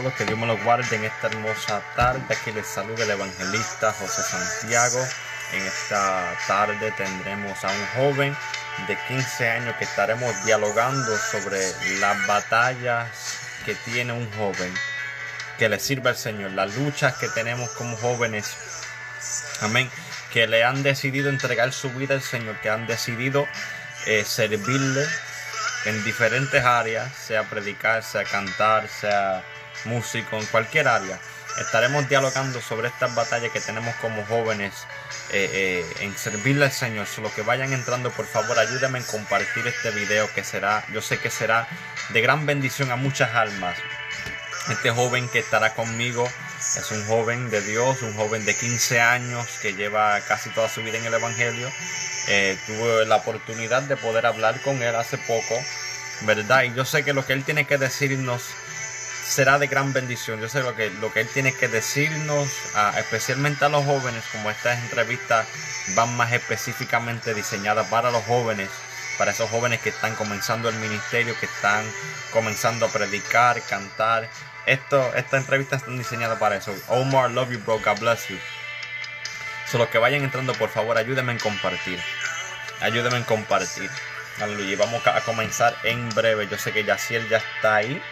Todos, que Dios me los guarde en esta hermosa tarde. Aquí les saluda el evangelista José Santiago. En esta tarde tendremos a un joven de 15 años que estaremos dialogando sobre las batallas que tiene un joven que le sirve al Señor, las luchas que tenemos como jóvenes. Amén. Que le han decidido entregar su vida al Señor, que han decidido eh, servirle en diferentes áreas, sea predicar, sea cantar, sea músico, en cualquier área. Estaremos dialogando sobre estas batallas que tenemos como jóvenes eh, eh, en servirle al Señor. Solo que vayan entrando, por favor, ayúdenme en compartir este video que será, yo sé que será de gran bendición a muchas almas. Este joven que estará conmigo es un joven de Dios, un joven de 15 años que lleva casi toda su vida en el Evangelio. Eh, tuve la oportunidad de poder hablar con él hace poco, ¿verdad? Y yo sé que lo que él tiene que decirnos será de gran bendición. Yo sé lo que, lo que él tiene que decirnos, especialmente a los jóvenes, como estas entrevistas van más específicamente diseñadas para los jóvenes, para esos jóvenes que están comenzando el ministerio, que están comenzando a predicar, cantar. Esto, estas entrevistas están diseñadas para eso. Omar, love you, bro. God bless you. Solo que vayan entrando, por favor, ayúdenme en compartir. Ayúdenme en compartir. Aleluya. Vamos a comenzar en breve. Yo sé que Yaciel ya está ahí.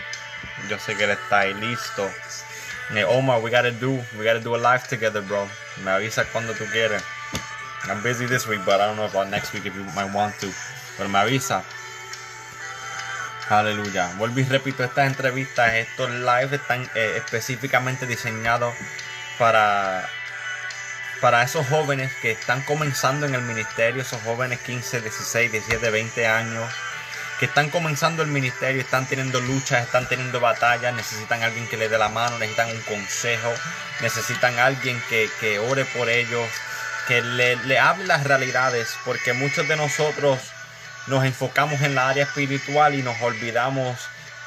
Yo sé que él está listo. Eh, Omar, we gotta do, we gotta do a live together, bro. Me avisa cuando tú quieres. I'm busy this week, but I don't know about next week if you might want to. Pero me avisa. Aleluya. Vuelvo y repito, estas entrevistas, estos lives están eh, específicamente diseñados para, para esos jóvenes que están comenzando en el ministerio, esos jóvenes 15, 16, 17, 20 años, que están comenzando el ministerio, están teniendo luchas, están teniendo batallas, necesitan alguien que les dé la mano, necesitan un consejo, necesitan alguien que, que ore por ellos, que le, le hable las realidades, porque muchos de nosotros nos enfocamos en la área espiritual y nos olvidamos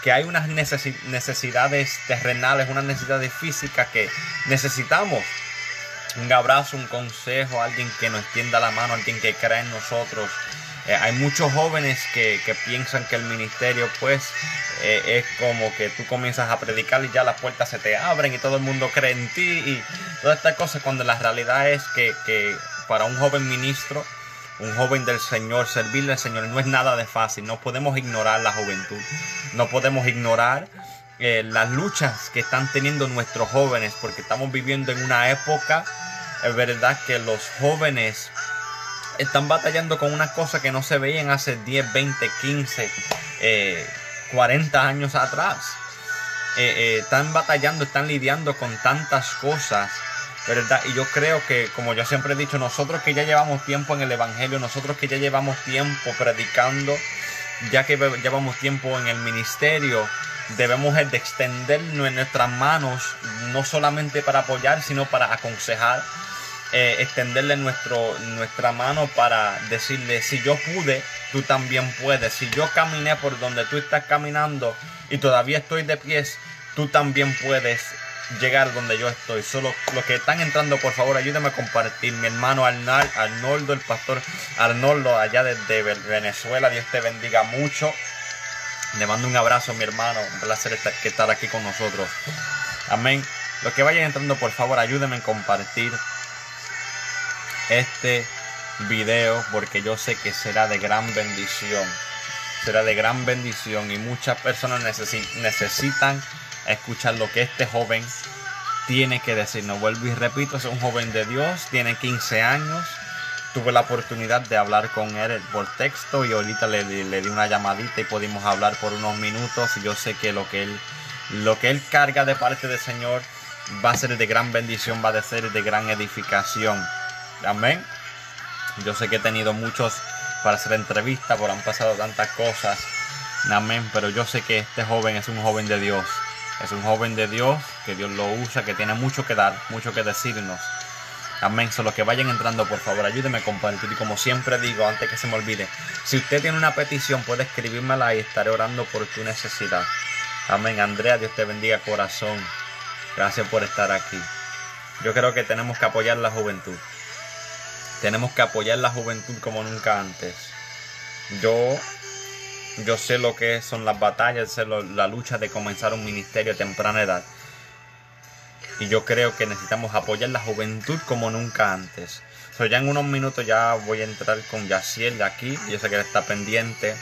que hay unas necesidades terrenales, unas necesidades físicas que necesitamos. Un abrazo, un consejo, alguien que nos tienda la mano, alguien que crea en nosotros. Eh, hay muchos jóvenes que, que, piensan que el ministerio pues eh, es como que tú comienzas a predicar y ya las puertas se te abren y todo el mundo cree en ti y todas estas cosas cuando la realidad es que, que para un joven ministro un joven del Señor, servirle al Señor, no es nada de fácil. No podemos ignorar la juventud. No podemos ignorar eh, las luchas que están teniendo nuestros jóvenes, porque estamos viviendo en una época, es verdad que los jóvenes están batallando con una cosa que no se veían hace 10, 20, 15, eh, 40 años atrás. Eh, eh, están batallando, están lidiando con tantas cosas ¿verdad? Y yo creo que, como yo siempre he dicho, nosotros que ya llevamos tiempo en el Evangelio, nosotros que ya llevamos tiempo predicando, ya que llevamos tiempo en el ministerio, debemos de extender nuestras manos, no solamente para apoyar, sino para aconsejar, eh, extenderle nuestro, nuestra mano para decirle, si yo pude, tú también puedes. Si yo caminé por donde tú estás caminando y todavía estoy de pies, tú también puedes llegar donde yo estoy. Solo los que están entrando, por favor, ayúdenme a compartir. Mi hermano Arnal, Arnoldo, el pastor Arnoldo, allá desde Venezuela. Dios te bendiga mucho. Le mando un abrazo, mi hermano. Un placer estar aquí con nosotros. Amén. Los que vayan entrando, por favor, ayúdenme a compartir este video porque yo sé que será de gran bendición. Será de gran bendición y muchas personas necesitan escuchar lo que este joven tiene que decir. No vuelvo y repito, es un joven de Dios, tiene 15 años. Tuve la oportunidad de hablar con él por texto y ahorita le, le, di una llamadita y pudimos hablar por unos minutos. Y yo sé que lo que él, lo que él carga de parte del Señor va a ser de gran bendición, va a ser de gran edificación. Amén. Yo sé que he tenido muchos para hacer entrevistas, por han pasado tantas cosas. Amén. Pero yo sé que este joven es un joven de Dios. Es un joven de Dios, que Dios lo usa, que tiene mucho que dar, mucho que decirnos. Amén. Solo que vayan entrando, por favor, ayúdenme a compartir. Y como siempre digo, antes que se me olvide, si usted tiene una petición, puede escribírmela y estaré orando por tu necesidad. Amén. Andrea, Dios te bendiga corazón. Gracias por estar aquí. Yo creo que tenemos que apoyar la juventud. Tenemos que apoyar la juventud como nunca antes. Yo, yo sé lo que son las batallas, sé la lucha de comenzar un ministerio a temprana edad. Y yo creo que necesitamos apoyar la juventud como nunca antes. So, ya en unos minutos ya voy a entrar con Yaciel de aquí. Yo sé que él está pendiente.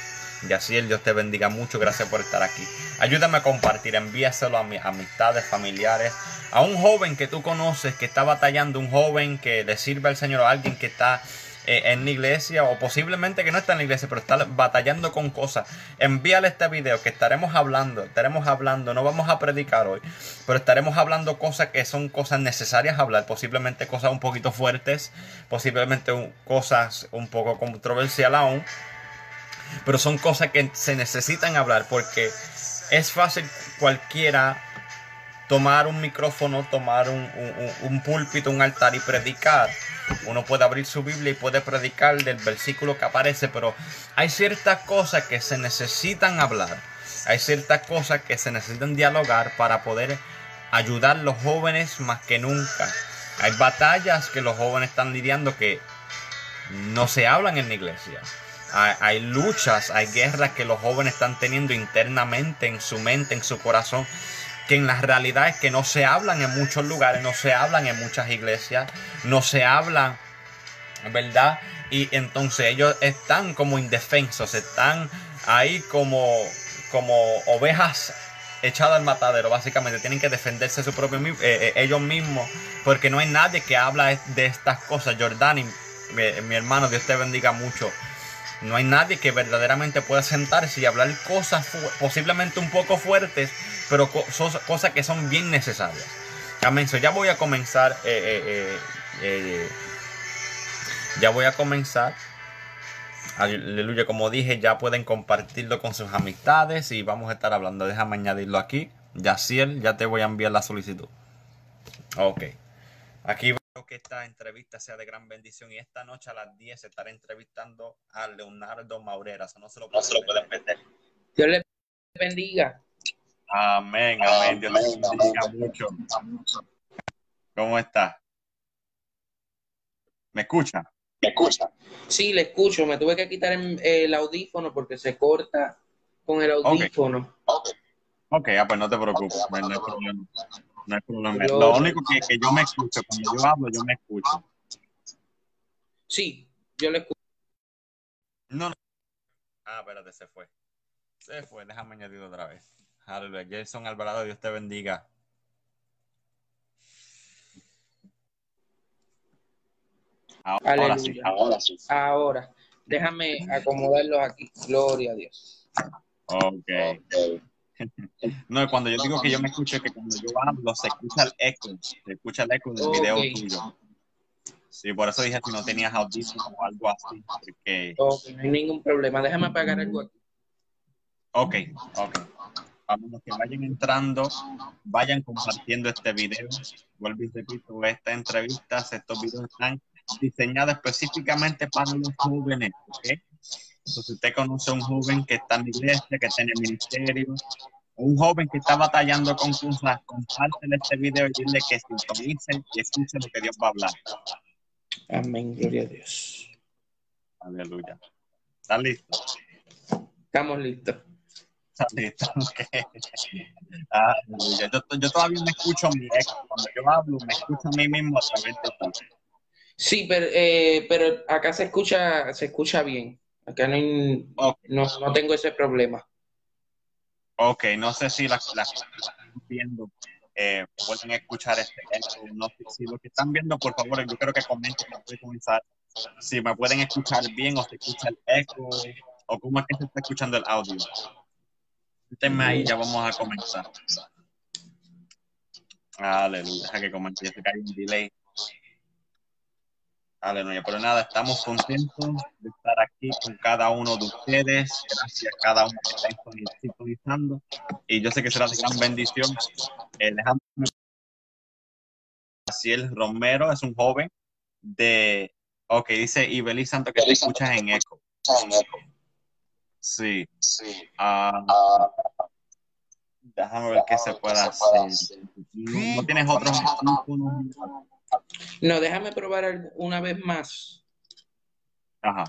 Yaciel, Dios te bendiga mucho. Gracias por estar aquí. Ayúdame a compartir, envíaselo a mis amistades, familiares, a un joven que tú conoces que está batallando, un joven que le sirve al Señor, a alguien que está eh, en la iglesia o posiblemente que no está en la iglesia, pero está batallando con cosas. Envíale este video que estaremos hablando, estaremos hablando, no vamos a predicar hoy, pero estaremos hablando cosas que son cosas necesarias hablar, posiblemente cosas un poquito fuertes, posiblemente cosas un poco controversiales aún pero son cosas que se necesitan hablar porque es fácil cualquiera tomar un micrófono, tomar un, púlpito, un altar y predicar. Uno puede abrir su Biblia y puede predicar del versículo que aparece, pero hay ciertas cosas que se necesitan hablar. Hay ciertas cosas que se necesitan dialogar para poder ayudar a los jóvenes más que nunca. Hay batallas que los jóvenes están lidiando que no se hablan en la iglesia hay, luchas, hay guerras que los jóvenes están teniendo internamente en su mente, en su corazón, que en la realidad es que no se hablan en muchos lugares, no se hablan en muchas iglesias, no se hablan, ¿verdad? Y entonces ellos están como indefensos, están ahí como, como ovejas echadas al matadero, básicamente tienen que defenderse su propio, eh, eh, ellos mismos, porque no hay nadie que habla de estas cosas. Jordani, mi, mi hermano, Dios te bendiga mucho. No hay nadie que verdaderamente pueda sentarse y hablar cosas posiblemente un poco fuertes, pero cosas que son bien necesarias. Amén. ya voy a comenzar. Eh, eh, eh, ya voy a comenzar. Aleluya, como dije, ya pueden compartirlo con sus amistades y vamos a estar hablando. Déjame añadirlo aquí. Yaciel, ya te voy a enviar la solicitud. Ok. Aquí que esta entrevista sea de gran bendición y esta noche a las 10 estaré entrevistando a Leonardo Maurera. Eso no se lo, pueden meter. Dios le bendiga. Amén, amén. Dios le bendiga mucho. ¿Cómo está? ¿Me escucha? ¿Me escucha? Sí, le escucho. Me tuve que quitar el, audífono porque se corta con el audífono. Ok, okay. ah, pues no te preocupes. No hay problema. No hay problema. Lo único que, que yo me escucho, cuando yo hablo, yo me escucho. Sí, yo le escucho. No, no. Ah, espérate, se fue. Se fue, déjame añadir otra vez. Aleluya. Jason Alvarado, Dios te bendiga. Ahora sí, ahora sí. Ahora, déjame acomodarlos aquí. Gloria a Dios. Ok. okay. No, cuando yo digo que yo me escucho, que cuando yo hablo se escucha el eco, se escucha el eco del video tuyo. Sí, por eso dije si no tenías audífono o algo así. Porque... no hay ningún problema. Déjame apagar algo aquí. Ok, ok. Vamos, los que vayan entrando, vayan compartiendo este video. Vuelvo y repito, esta entrevista, estos videos están diseñados específicamente para los jóvenes, ¿ok? Entonces, usted conoce a un joven que está en la iglesia, que está en el ministerio, un joven que está batallando con cosas, compártele este video y dile que sintonicen y escuchen lo que Dios va a hablar. Amén, gloria a Dios. Aleluya. ¿Estás listo? Estamos listos. ¿Estás listo? Aleluya. Yo, yo, todavía me escucho a mi eco. Cuando yo hablo, me escucho a mí mismo a través de ti. Sí, pero, eh, pero acá se escucha, se escucha bien. Acá no, no, tengo ese problema. Ok, no sé si las la, viendo eh, pueden escuchar este no sé si lo que están viendo, por favor, yo creo que comenten comenzar si me pueden escuchar bien o se escucha el eco o cómo es que se está escuchando el audio. Cuéntenme ahí, ya vamos a comenzar. Aleluya, deja que comente, ya se cae un delay. Aleluya, pero nada, estamos contentos de estar aquí con cada uno de ustedes. Gracias a cada uno que está sintonizando. Y yo sé que será de gran bendición. Ciel Romero es un joven de. Ok, dice Ibeli Santo que te escuchas en eco. Sí. sí. Uh, déjame ver qué se puede hacer. ¿No, tienes otros No, déjame probar una vez más. Ajá.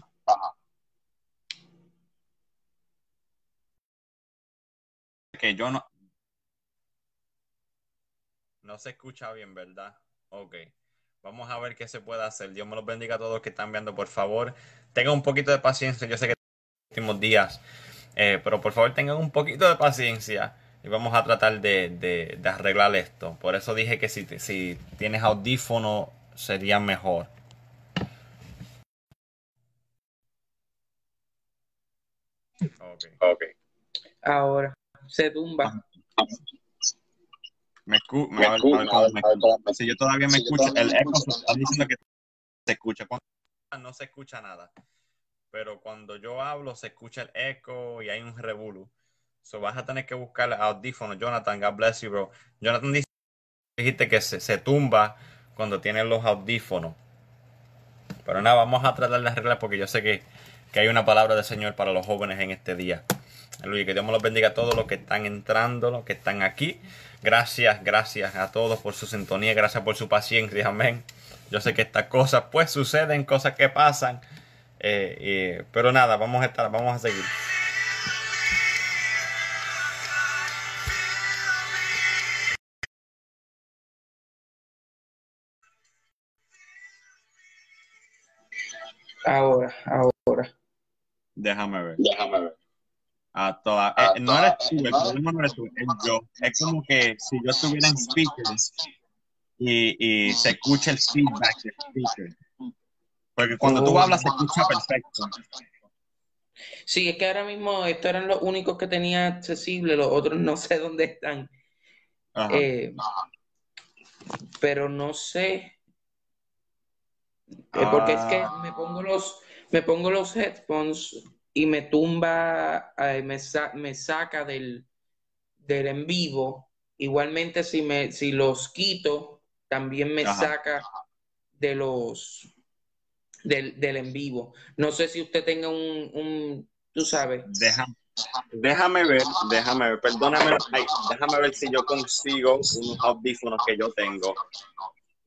Que yo no. No se escucha bien, ¿verdad? Ok. Vamos a ver qué se puede hacer. Dios me los bendiga a todos que están viendo, por favor. Tengan un poquito de paciencia. Yo sé que últimos días. Eh, pero por favor tengan un poquito de paciencia y vamos a tratar de, arreglar esto. Por eso dije que si, si tienes audífono sería mejor. Okay. Ahora se tumba. Me, escucha. Si yo todavía me escucho, el eco está diciendo que se escucha. no se escucha nada pero cuando yo hablo se escucha el eco y hay un revuelo. Vas a tener que buscar audífonos. Jonathan, God bless you, bro. Jonathan dice, dijiste que se, tumba cuando tiene los audífonos. Pero nada, vamos a tratar de arreglar porque yo sé que, hay una palabra del Señor para los jóvenes en este día. Aleluya, que Dios me los bendiga a todos los que están entrando, los que están aquí. Gracias, gracias a todos por su sintonía, gracias por su paciencia, amén. Yo sé que estas cosas pues suceden, cosas que pasan. Eh, pero nada, vamos a estar, vamos a seguir. Ahora, ahora. Déjame ver. Déjame ver. A toda, eh, no eres tú, el problema no eres tú, es yo. Es como que si yo estuviera en speakers y, y se escucha el feedback del speaker porque cuando tú hablas se escucha perfecto. Sí, es que ahora mismo estos eran los únicos que tenía accesible, los otros no sé dónde están. Eh, pero no sé. Eh, porque es que ah. me pongo los, me pongo los headphones y me tumba, eh, me, me, saca del, del en vivo. Igualmente, si, me, si los quito, también me saca de los del, del en vivo. No sé si usted tenga un, un tú sabes. Déjame, déjame ver, déjame ver, perdóname, déjame ver si yo consigo unos audífonos que yo tengo.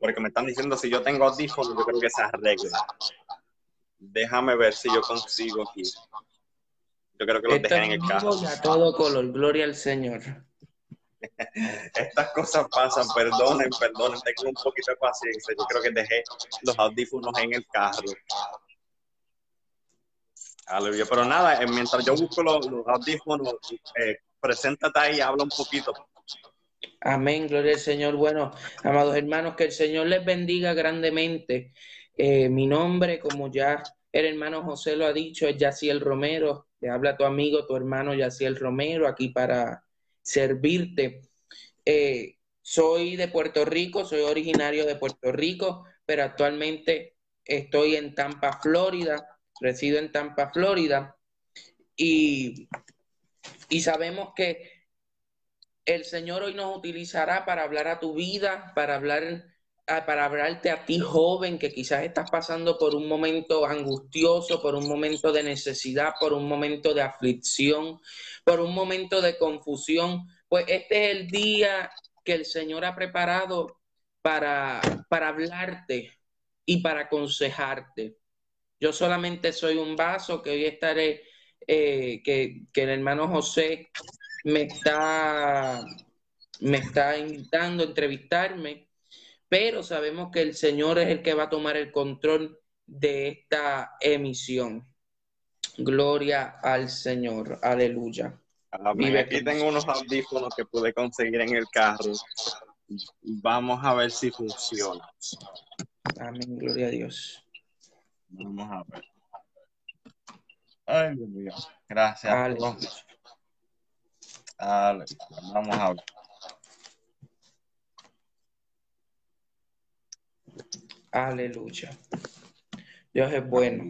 Porque me están diciendo si yo tengo audífonos, yo creo que se arregla. Déjame ver si yo consigo aquí. Yo creo que los dejé en el carro. A todo color, gloria al Señor. Estas cosas pasan, perdonen, perdonen, tengo un poquito de paciencia. Yo creo que dejé los audífonos en el carro. Aleluya, pero nada, eh, mientras yo busco los, audífonos, eh, preséntate ahí y habla un poquito. Amén, gloria al Señor. Bueno, amados hermanos, que el Señor les bendiga grandemente. Eh, mi nombre, como ya el hermano José lo ha dicho, es Yaciel Romero. Te habla tu amigo, tu hermano Yaciel Romero, aquí para servirte. Eh, soy de Puerto Rico, soy originario de Puerto Rico, pero actualmente estoy en Tampa, Florida, resido en Tampa, Florida, y, y sabemos que el Señor hoy nos utilizará para hablar a tu vida, para hablar para hablarte a ti joven que quizás estás pasando por un momento angustioso, por un momento de necesidad, por un momento de aflicción, por un momento de confusión, pues este es el día que el Señor ha preparado para, para hablarte y para aconsejarte. Yo solamente soy un vaso que hoy estaré, eh, que, que el hermano José me está, me está invitando a entrevistarme pero sabemos que el Señor es el que va a tomar el control de esta emisión. Gloria al Señor. Aleluya. Aquí tengo unos audífonos que pude conseguir en el carro. Vamos a ver si funciona. Amén, gloria a Dios. Vamos a ver. Ay, Dios mío. Gracias. Vamos a ver. Aleluya. Dios es bueno.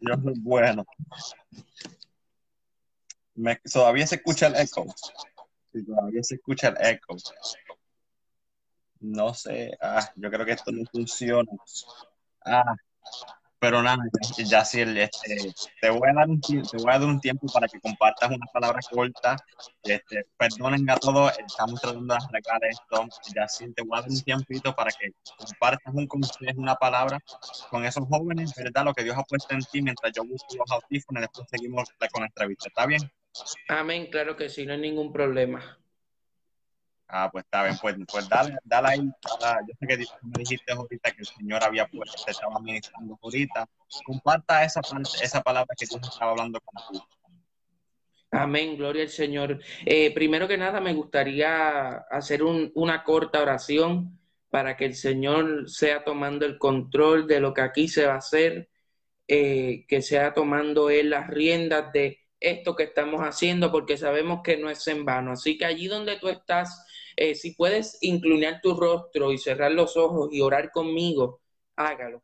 Dios es bueno. todavía se escucha el eco. todavía se escucha el eco. No sé. Ah, yo creo que esto no funciona. Ah, pero nada, ya, este, te, voy a dar un, te voy a dar un tiempo para que compartas una palabra corta. Este, perdonen a todos, estamos tratando de arreglar esto. Ya te voy a dar un tiempito para que compartas un consejo, una palabra con esos jóvenes, ¿verdad? Lo que Dios ha puesto en ti mientras yo busco los audífonos y después seguimos con la entrevista. ¿Está bien? Amén, claro que sí, no hay ningún problema. Ah, pues está bien, pues, pues dale, dale ahí. yo sé que me dijiste ahorita que el Señor había puesto, te estaba ministrando ahorita. Comparta esa, esa palabra que tú estaba hablando contigo. Amén, gloria al Señor. Eh, primero que nada, me gustaría hacer una corta oración para que el Señor sea tomando el control de lo que aquí se va a hacer, eh, que sea tomando Él las riendas de esto que estamos haciendo, porque sabemos que no es en vano. Así que allí donde tú estás, eh, si puedes inclinar tu rostro y cerrar los ojos y orar conmigo, hágalo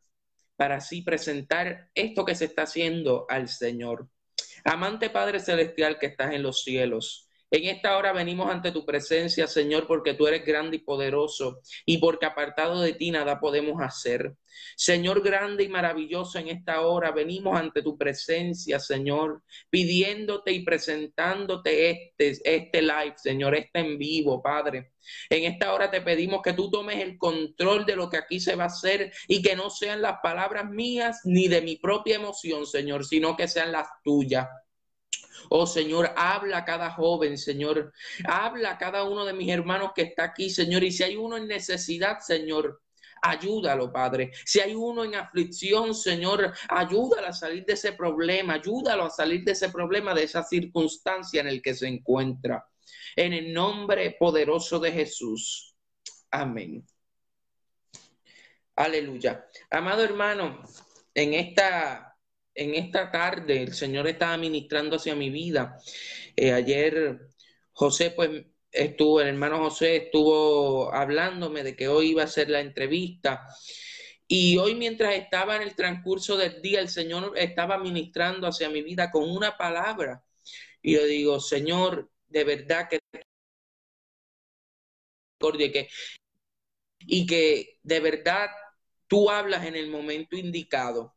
para así presentar esto que se está haciendo al Señor. Amante Padre Celestial que estás en los cielos. En esta hora venimos ante tu presencia, Señor, porque tú eres grande y poderoso y porque apartado de ti nada podemos hacer. Señor grande y maravilloso, en esta hora venimos ante tu presencia, Señor, pidiéndote y presentándote este, este live, Señor, este en vivo, Padre. En esta hora te pedimos que tú tomes el control de lo que aquí se va a hacer y que no sean las palabras mías ni de mi propia emoción, Señor, sino que sean las tuyas. Oh Señor, habla a cada joven, Señor. Habla a cada uno de mis hermanos que está aquí, Señor. Y si hay uno en necesidad, Señor, ayúdalo, Padre. Si hay uno en aflicción, Señor, ayúdalo a salir de ese problema, ayúdalo a salir de ese problema, de esa circunstancia en el que se encuentra. En el nombre poderoso de Jesús. Amén. Aleluya. Amado hermano, en esta en esta tarde el Señor estaba ministrando hacia mi vida. Eh, ayer José, pues estuvo, el hermano José estuvo hablándome de que hoy iba a ser la entrevista. Y hoy mientras estaba en el transcurso del día, el Señor estaba ministrando hacia mi vida con una palabra. Y yo digo, Señor, de verdad que y que de verdad tú hablas en el momento indicado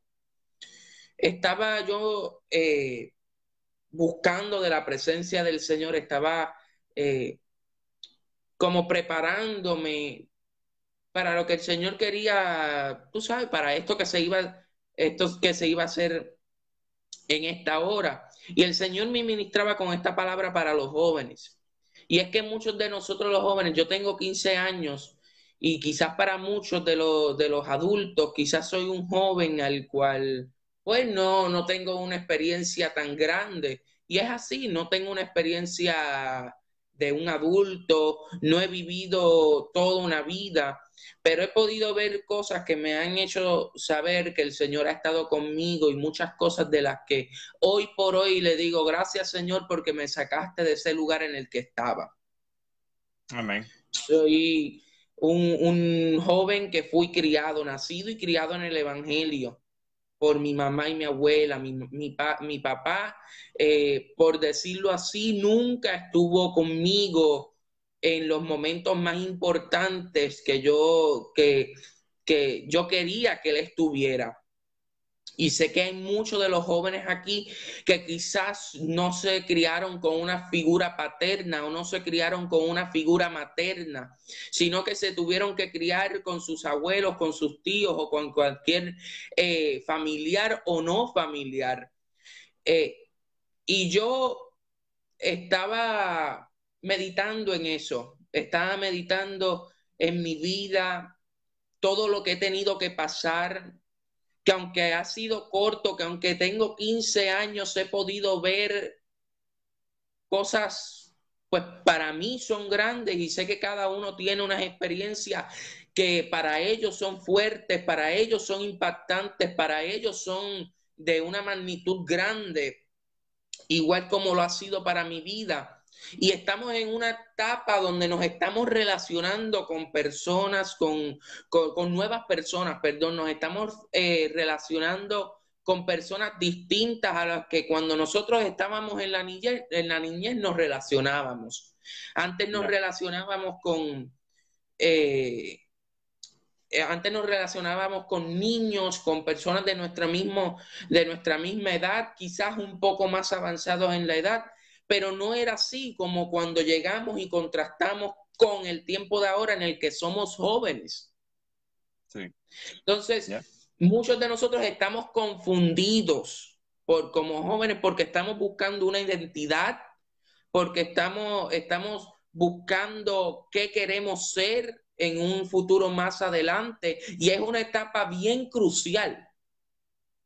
estaba yo eh, buscando de la presencia del Señor, estaba eh, como preparándome para lo que el Señor quería, tú sabes, para esto que se iba, esto que se iba a hacer en esta hora. Y el Señor me ministraba con esta palabra para los jóvenes. Y es que muchos de nosotros los jóvenes, yo tengo 15 años y quizás para muchos de los, de los adultos, quizás soy un joven al cual pues no, no tengo una experiencia tan grande. Y es así, no tengo una experiencia de un adulto, no he vivido toda una vida, pero he podido ver cosas que me han hecho saber que el Señor ha estado conmigo y muchas cosas de las que hoy por hoy le digo gracias Señor porque me sacaste de ese lugar en el que estaba. Amén. Soy un, un joven que fui criado, nacido y criado en el Evangelio por mi mamá y mi abuela, mi, mi, papá, eh, por decirlo así, nunca estuvo conmigo en los momentos más importantes que yo, que, que yo quería que él estuviera. Y sé que hay muchos de los jóvenes aquí que quizás no se criaron con una figura paterna o no se criaron con una figura materna, sino que se tuvieron que criar con sus abuelos, con sus tíos o con cualquier eh, familiar o no familiar. Eh, y yo estaba meditando en eso, estaba meditando en mi vida, todo lo que he tenido que pasar, que aunque ha sido corto, que aunque tengo 15 años, he podido ver cosas, pues para mí son grandes y sé que cada uno tiene unas experiencias que para ellos son fuertes, para ellos son impactantes, para ellos son de una magnitud grande, igual como lo ha sido para mi vida. Y estamos en una etapa donde nos estamos relacionando con personas, con, nuevas personas, perdón, nos estamos eh, relacionando con personas distintas a las que cuando nosotros estábamos en la niñez, en la niñez nos relacionábamos. Antes nos relacionábamos con... Eh, eh, antes nos relacionábamos con niños, con personas de nuestra, mismo, de nuestra misma edad, quizás un poco más avanzados en la edad, pero no era así como cuando llegamos y contrastamos con el tiempo de ahora en el que somos jóvenes. Sí. Entonces, muchos de nosotros estamos confundidos por, como jóvenes porque estamos buscando una identidad, porque estamos, estamos buscando qué queremos ser en un futuro más adelante y es una etapa bien crucial.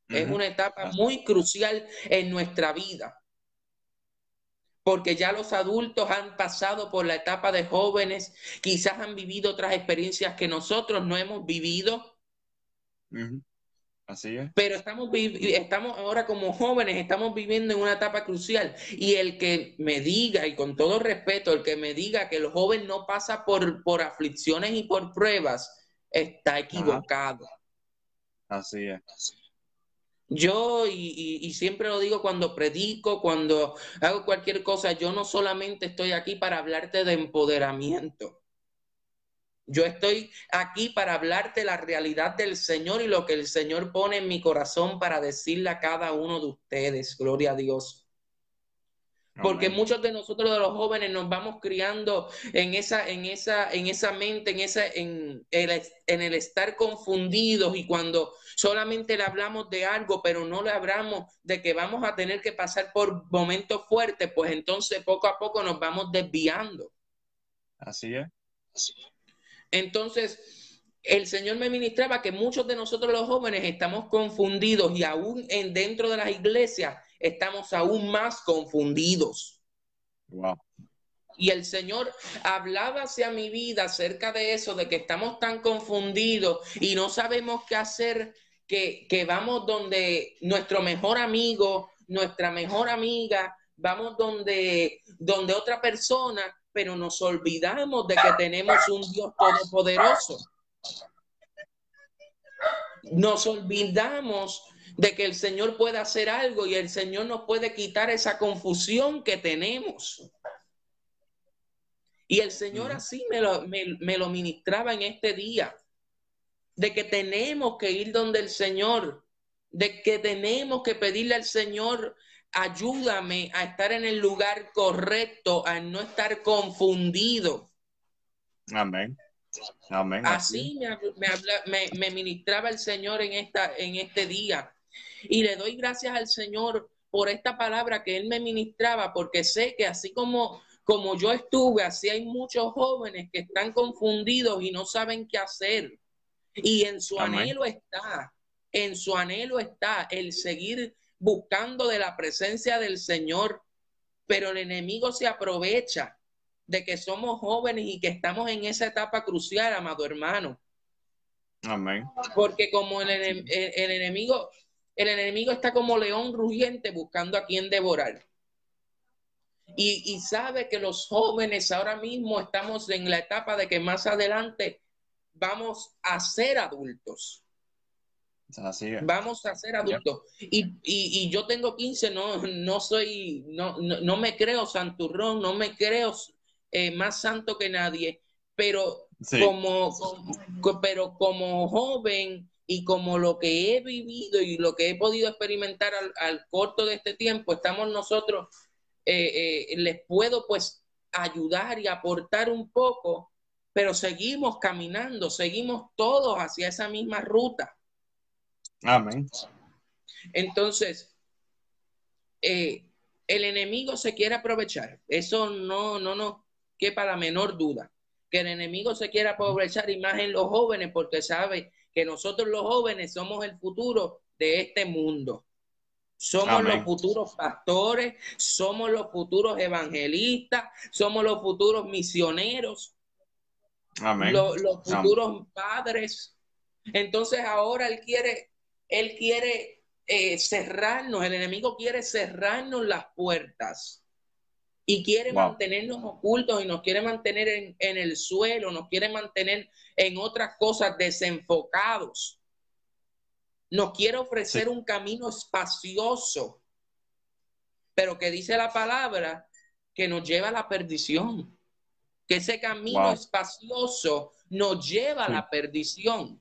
Es una etapa muy crucial en nuestra vida porque ya los adultos han pasado por la etapa de jóvenes, quizás han vivido otras experiencias que nosotros no hemos vivido. Así es. Pero estamos, estamos ahora como jóvenes, estamos viviendo en una etapa crucial. Y el que me diga, y con todo respeto, el que me diga que el joven no pasa por, por aflicciones y por pruebas, está equivocado. Así es. Yo, y, siempre lo digo cuando predico, cuando hago cualquier cosa, yo no solamente estoy aquí para hablarte de empoderamiento. Yo estoy aquí para hablarte la realidad del Señor y lo que el Señor pone en mi corazón para decirle a cada uno de ustedes. Gloria a Dios. Porque muchos de nosotros de los jóvenes nos vamos criando en esa, en esa, en esa mente, en esa, en el, en el estar confundidos y cuando solamente le hablamos de algo, pero no le hablamos de que vamos a tener que pasar por momentos fuertes, pues entonces poco a poco nos vamos desviando. Así es. Entonces, el Señor me ministraba que muchos de nosotros los jóvenes estamos confundidos y aún en, dentro de las iglesias estamos aún más confundidos. Wow. Y el Señor hablaba hacia mi vida acerca de eso, de que estamos tan confundidos y no sabemos qué hacer, que, que vamos donde nuestro mejor amigo, nuestra mejor amiga, vamos donde, donde otra persona, pero nos olvidamos de que tenemos un Dios todopoderoso. Nos olvidamos de que el Señor puede hacer algo y el Señor nos puede quitar esa confusión que tenemos. Y el Señor así me lo, me, lo ministraba en este día, de que tenemos que ir donde el Señor, de que tenemos que pedirle al Señor, ayúdame a estar en el lugar correcto, a no estar confundido. Amén. Amén. Así me, me, ministraba el Señor en, esta, en este día. Y le doy gracias al Señor por esta palabra que Él me ministraba, porque sé que así como, como yo estuve, así hay muchos jóvenes que están confundidos y no saben qué hacer. Y en su anhelo está, en su anhelo está el seguir buscando de la presencia del Señor, pero el enemigo se aprovecha de que somos jóvenes y que estamos en esa etapa crucial, amado hermano. Amén. Porque como el, el enemigo, el enemigo está como león rugiente buscando a quien devorar. Y, sabe que los jóvenes ahora mismo estamos en la etapa de que más adelante vamos a ser adultos. Vamos a ser adultos. Y, yo tengo 15, no, no soy, no, no, me creo santurrón, no me creo eh, más santo que nadie, pero, como, pero como joven y como lo que he vivido y lo que he podido experimentar al, corto de este tiempo, estamos nosotros, eh, eh, les puedo pues ayudar y aportar un poco, pero seguimos caminando, seguimos todos hacia esa misma ruta. Amén. Entonces, eh, el enemigo se quiere aprovechar. Eso no, no, no quepa la menor duda. Que el enemigo se quiere aprovechar y más en los jóvenes porque sabe que nosotros los jóvenes somos el futuro de este mundo. Somos los futuros pastores, somos los futuros evangelistas, somos los futuros misioneros, los futuros padres. Entonces ahora él quiere, él quiere eh, cerrarnos, el enemigo quiere cerrarnos las puertas y quiere mantenernos ocultos y nos quiere mantener en, en, el suelo, nos quiere mantener en otras cosas desenfocados. Nos quiere ofrecer un camino espacioso, pero que dice la palabra que nos lleva a la perdición, que ese camino espacioso nos lleva a la perdición.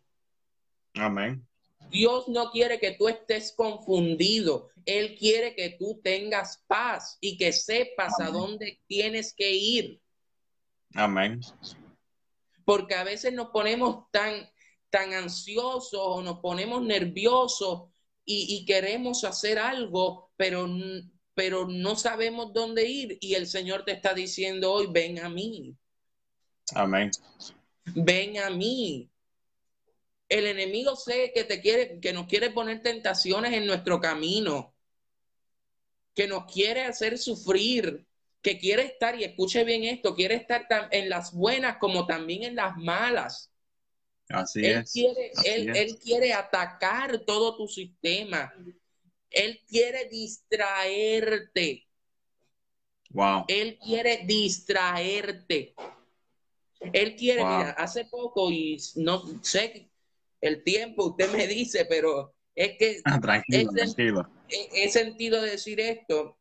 Amén. Dios no quiere que tú estés confundido. Él quiere que tú tengas paz y que sepas a dónde tienes que ir. Amén. Porque a veces nos ponemos tan, tan ansiosos o nos ponemos nerviosos y, y queremos hacer algo, pero, pero no sabemos dónde ir. Y el Señor te está diciendo hoy, ven a mí. Amén. Ven a mí. El enemigo sé que te quiere, que nos quiere poner tentaciones en nuestro camino, que nos quiere hacer sufrir, que quiere estar, y escuche bien esto, quiere estar en las buenas como también en las malas. Así él es. Quiere, él, él quiere atacar todo tu sistema. Él quiere distraerte. Wow. Él quiere distraerte. Él quiere, mira, hace poco, y no sé el tiempo, usted me dice, pero es que ah, tranquilo, he, tranquilo. He, sentido decir esto.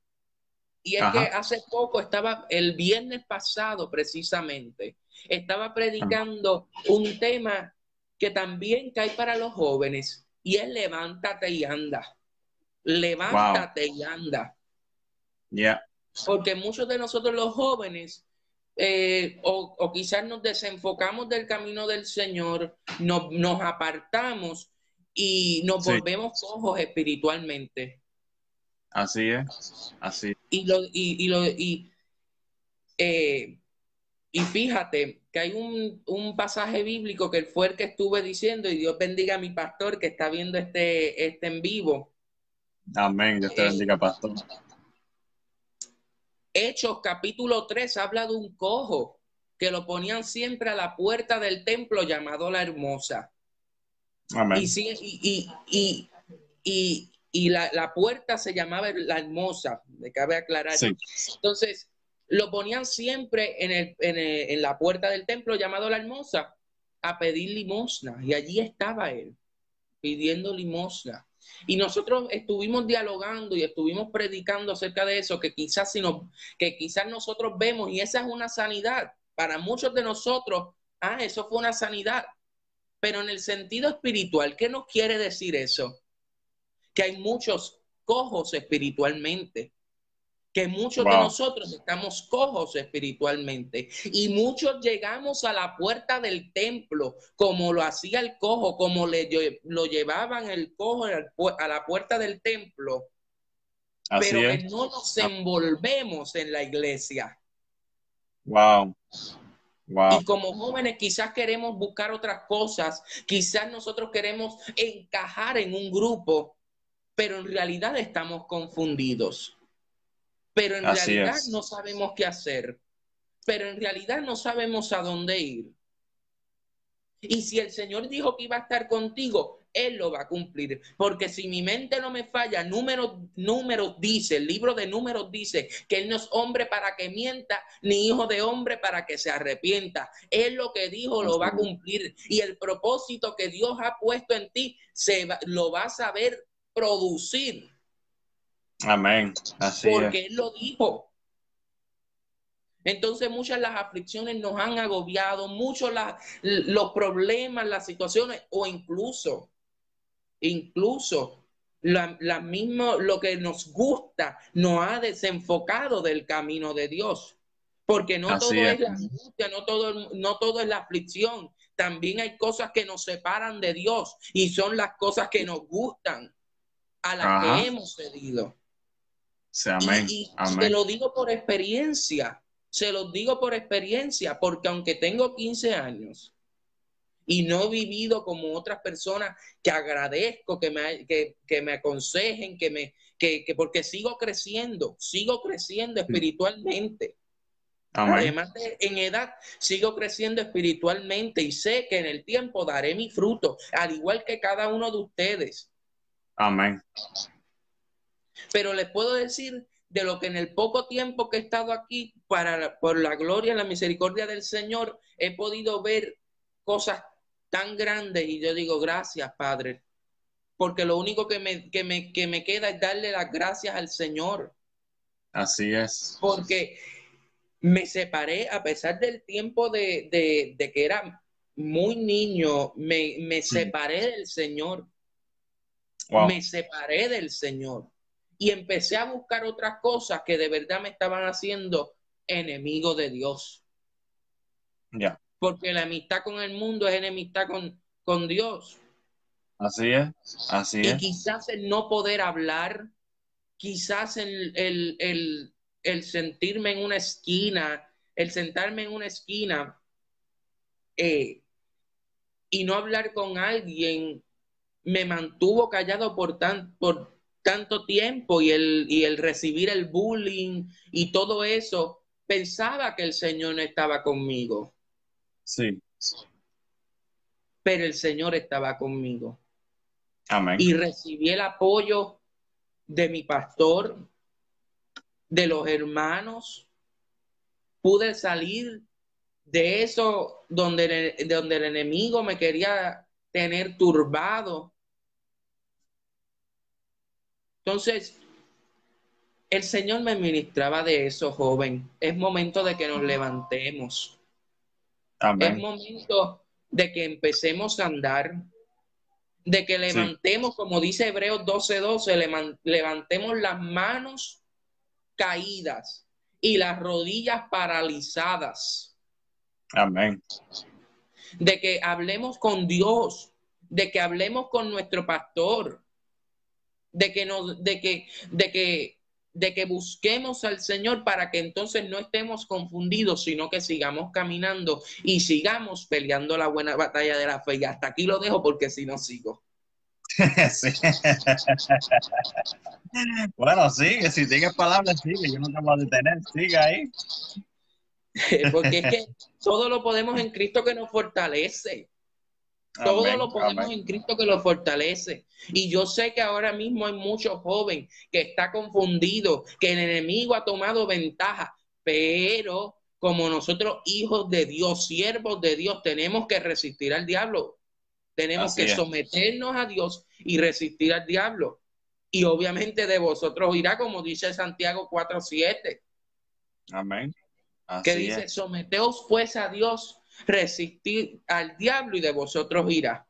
Y es que hace poco estaba, el viernes pasado precisamente, estaba predicando un tema que también cae para los jóvenes y es levántate y anda. Levántate y anda. Ya. Porque muchos de nosotros los jóvenes eh, o, quizás nos desenfocamos del camino del Señor, nos apartamos y nos volvemos ojos espiritualmente. Así es, así. Y lo, y, lo, y, eh, y fíjate que hay un, un, pasaje bíblico que fue el que estuve diciendo, y Dios bendiga a mi pastor que está viendo este, este en vivo. Amén, Dios te eh, bendiga, pastor. Hechos capítulo 3 habla de un cojo que lo ponían siempre a la puerta del templo llamado la hermosa. Amén. Y, y, y, y la, la, puerta se llamaba la hermosa, me cabe aclarar. Entonces, lo ponían siempre en, el, en, el, en la puerta del templo llamado la hermosa a pedir limosna. Y allí estaba él, pidiendo limosna. Y nosotros estuvimos dialogando y estuvimos predicando acerca de eso, que quizás, si que quizás nosotros vemos, y esa es una sanidad. Para muchos de nosotros, ah, eso fue una sanidad. Pero en el sentido espiritual, ¿qué nos quiere decir eso? Que hay muchos cojos espiritualmente que muchos de nosotros estamos cojos espiritualmente y muchos llegamos a la puerta del templo como lo hacía el cojo, como le, lo llevaban el cojo a la puerta del templo, pero que no nos envolvemos en la iglesia. Wow. Wow. Y como jóvenes quizás queremos buscar otras cosas, quizás nosotros queremos encajar en un grupo, pero en realidad estamos confundidos pero en realidad no sabemos qué hacer, pero en realidad no sabemos a dónde ir. Y si el Señor dijo que iba a estar contigo, Él lo va a cumplir. Porque si mi mente no me falla, números, números dice, el libro de números dice que Él no es hombre para que mienta, ni hijo de hombre para que se arrepienta. Él lo que dijo lo va a cumplir. Y el propósito que Dios ha puesto en ti, se lo va a saber producir. Amén. Así porque Él lo dijo. Entonces muchas las aflicciones nos han agobiado, muchos los problemas, las situaciones o incluso, incluso la, la mismo, lo que nos gusta nos ha desenfocado del camino de Dios. Porque no todo es. la angustia, no todo, no todo es la aflicción. También hay cosas que nos separan de Dios y son las cosas que nos gustan, a las que hemos cedido. Amén. Y, te lo digo por experiencia, se lo digo por experiencia, porque aunque tengo 15 años y no he vivido como otras personas que agradezco, que me, que, me aconsejen, que me, que, porque sigo creciendo, sigo creciendo espiritualmente. Además de en edad, sigo creciendo espiritualmente y sé que en el tiempo daré mi fruto, al igual que cada uno de ustedes. Amén. Pero les puedo decir de lo que en el poco tiempo que he estado aquí, para, por la gloria y la misericordia del Señor, he podido ver cosas tan grandes y yo digo, gracias, Padre, porque lo único que me, que me, que me queda es darle las gracias al Señor. Así es. Porque me separé, a pesar del tiempo de, de, de que era muy niño, me, me separé del Señor. Me separé del Señor y empecé a buscar otras cosas que de verdad me estaban haciendo enemigo de Dios. Ya. Porque la amistad con el mundo es enemistad con, con Dios. Así es, así y es. quizás el no poder hablar, quizás el, el, el, el sentirme en una esquina, el sentarme en una esquina eh, y no hablar con alguien me mantuvo callado por, tan, por tanto tiempo y el, y el recibir el bullying y todo eso, pensaba que el Señor no estaba conmigo. Sí. Pero el Señor estaba conmigo. Amén. Y recibí el apoyo de mi pastor, de los hermanos. Pude salir de eso donde, donde el enemigo me quería tener turbado entonces, el Señor me ministraba de eso, joven. Es momento de que nos levantemos. Es momento de que empecemos a andar, de que levantemos, como dice Hebreos 12:12, levantemos las manos caídas y las rodillas paralizadas. Amén. De que hablemos con Dios, de que hablemos con nuestro pastor, de que nos, de que, de que, de que busquemos al Señor para que entonces no estemos confundidos, sino que sigamos caminando y sigamos peleando la buena batalla de la fe. Y hasta aquí lo dejo porque si no sigo. Bueno, sigue, si tienes palabras, sigue, yo no te voy a detener, sigue ahí. porque es que todo lo podemos en Cristo que nos fortalece. Todo lo podemos en Cristo que lo fortalece. Y yo sé que ahora mismo hay muchos jóvenes que está confundido, que el enemigo ha tomado ventaja, pero como nosotros hijos de Dios, siervos de Dios, tenemos que resistir al diablo. Tenemos que someternos a Dios y resistir al diablo. Y obviamente de vosotros irá, como dice Santiago 4:7. Amén. que dice, someteos pues a Dios resistir al diablo y de vosotros irá.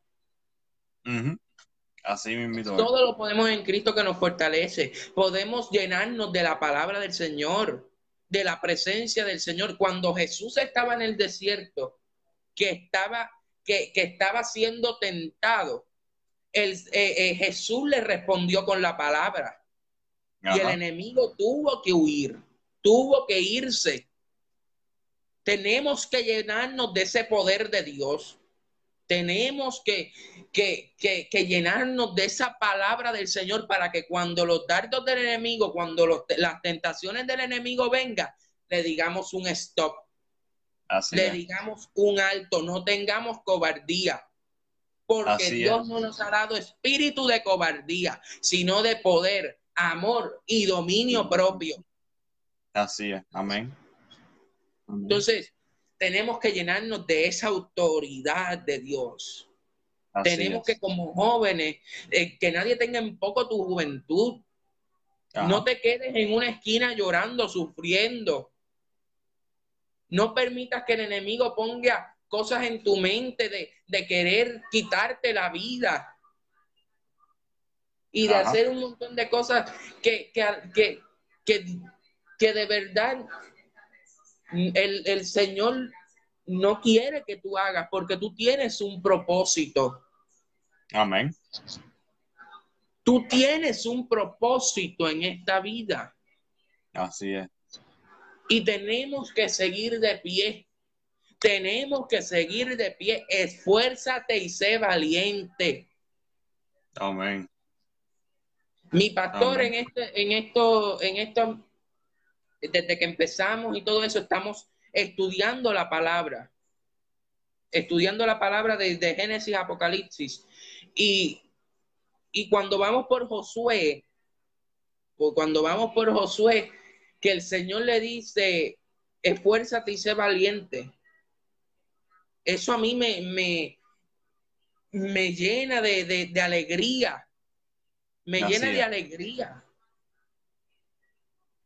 Así mismo. Todo lo podemos en Cristo que nos fortalece. Podemos llenarnos de la palabra del Señor, de la presencia del Señor. Cuando Jesús estaba en el desierto, que estaba, que, estaba siendo tentado, el, eh, eh, Jesús le respondió con la palabra. Y el enemigo tuvo que huir, tuvo que irse tenemos que llenarnos de ese poder de Dios. Tenemos que, que, que, llenarnos de esa palabra del Señor para que cuando los dardos del enemigo, cuando las tentaciones del enemigo vengan, le digamos un stop. le digamos un alto, no tengamos cobardía. Porque Dios no nos ha dado espíritu de cobardía, sino de poder, amor y dominio propio. Así es. Amén. Entonces, tenemos que llenarnos de esa autoridad de Dios. tenemos que como jóvenes, eh, que nadie tenga en poco tu juventud. No te quedes en una esquina llorando, sufriendo. No permitas que el enemigo ponga cosas en tu mente de, querer quitarte la vida y de hacer un montón de cosas que, que, que, que de verdad el, Señor no quiere que tú hagas porque tú tienes un propósito. Amén. Tú tienes un propósito en esta vida. Así es. Y tenemos que seguir de pie. Tenemos que seguir de pie. Esfuérzate y sé valiente. Amén. Mi pastor en este, en esto, en esto, desde que empezamos y todo eso, estamos estudiando la palabra, estudiando la palabra desde Génesis a Apocalipsis. Y, y cuando vamos por Josué, cuando vamos por Josué, que el Señor le dice, esfuérzate y sé valiente. Eso a mí me, me, me llena de, alegría. Me llena de alegría.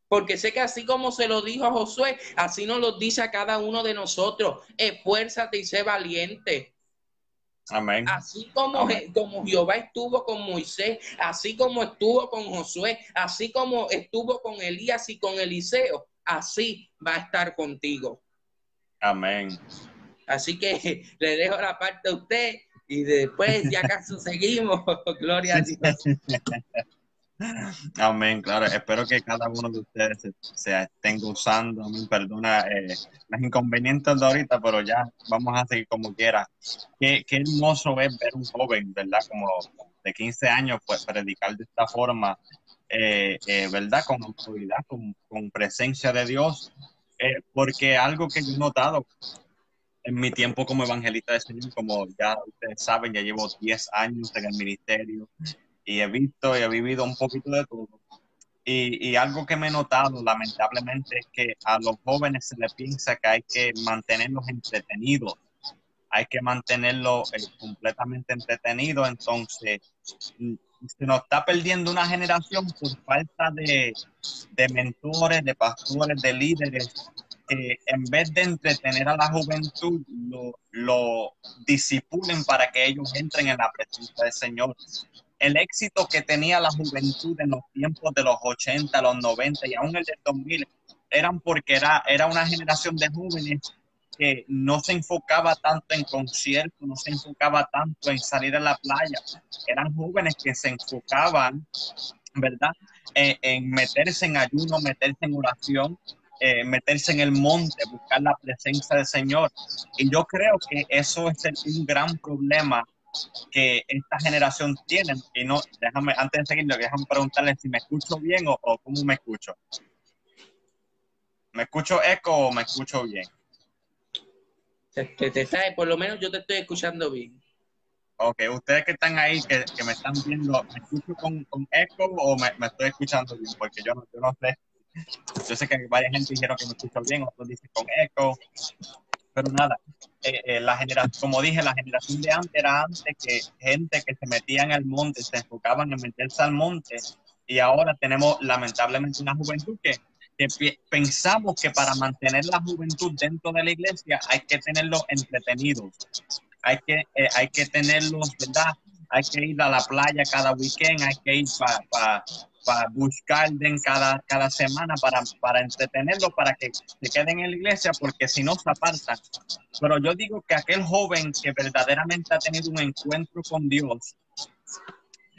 Porque sé que así como se lo dijo a Josué, así nos lo dice a cada uno de nosotros. Esfuérzate y sé valiente. Amén. Así como, como Jehová estuvo con Moisés, así como estuvo con Josué, así como estuvo con Elías y con Eliseo, así va a estar contigo. Amén. Así que le dejo la parte a usted y después ya acaso seguimos. Gloria a Dios. Amén, claro. Espero que cada uno de ustedes se, estén gozando. Perdona eh, las inconvenientes de ahorita, pero ya vamos a seguir como quiera. Qué, qué hermoso es ver un joven, ¿verdad? Como de 15 años, pues predicar de esta forma, eh, eh, ¿verdad? Con autoridad, con, con, presencia de Dios. porque algo que yo he notado en mi tiempo como evangelista de Señor, como ya ustedes saben, ya llevo 10 años en el ministerio y he visto y he vivido un poquito de todo. Y, y, algo que me he notado, lamentablemente, es que a los jóvenes se les piensa que hay que mantenerlos entretenidos, hay que mantenerlos eh, completamente entretenidos. Entonces, mm, se nos está perdiendo una generación por falta de, de mentores, de pastores, de líderes que en vez de entretener a la juventud, lo, lo disipulen para que ellos entren en la presencia del Señor el éxito que tenía la juventud en los tiempos de los 80, los 90 y aún el del 2000 eran porque era, era una generación de jóvenes que no se enfocaba tanto en conciertos, no se enfocaba tanto en salir a la playa. Eran jóvenes que se enfocaban, ¿verdad? Eh, en meterse en ayuno, meterse en oración, eh, meterse en el monte, buscar la presencia del Señor. Y yo creo que eso es un gran problema que esta generación tiene. Y no, déjame, antes de seguir, déjame preguntarle si me escucho bien o, cómo me escucho. ¿Me escucho eco o me escucho bien? Te, te, por lo menos yo te estoy escuchando bien. Ok, ustedes que están ahí, que, que me están viendo, ¿me escucho con, con eco o me, me, estoy escuchando bien? Porque yo no, yo no sé. Yo sé que varias gente dijeron que me escucho bien, otros dicen con eco. Pero nada, eh, eh, la generación, como dije, la generación de antes era antes que gente que se metía en el monte, se enfocaban en meterse al monte, y ahora tenemos lamentablemente una juventud que, pensamos que para mantener la juventud dentro de la iglesia hay que tenerlos entretenidos, hay que, eh, hay que tenerlos, ¿verdad? Hay que ir a la playa cada weekend, hay que ir para para buscar cada, cada semana para, para entretenerlo, para que se queden en la iglesia, porque si no se apartan. Pero yo digo que aquel joven que verdaderamente ha tenido un encuentro con Dios,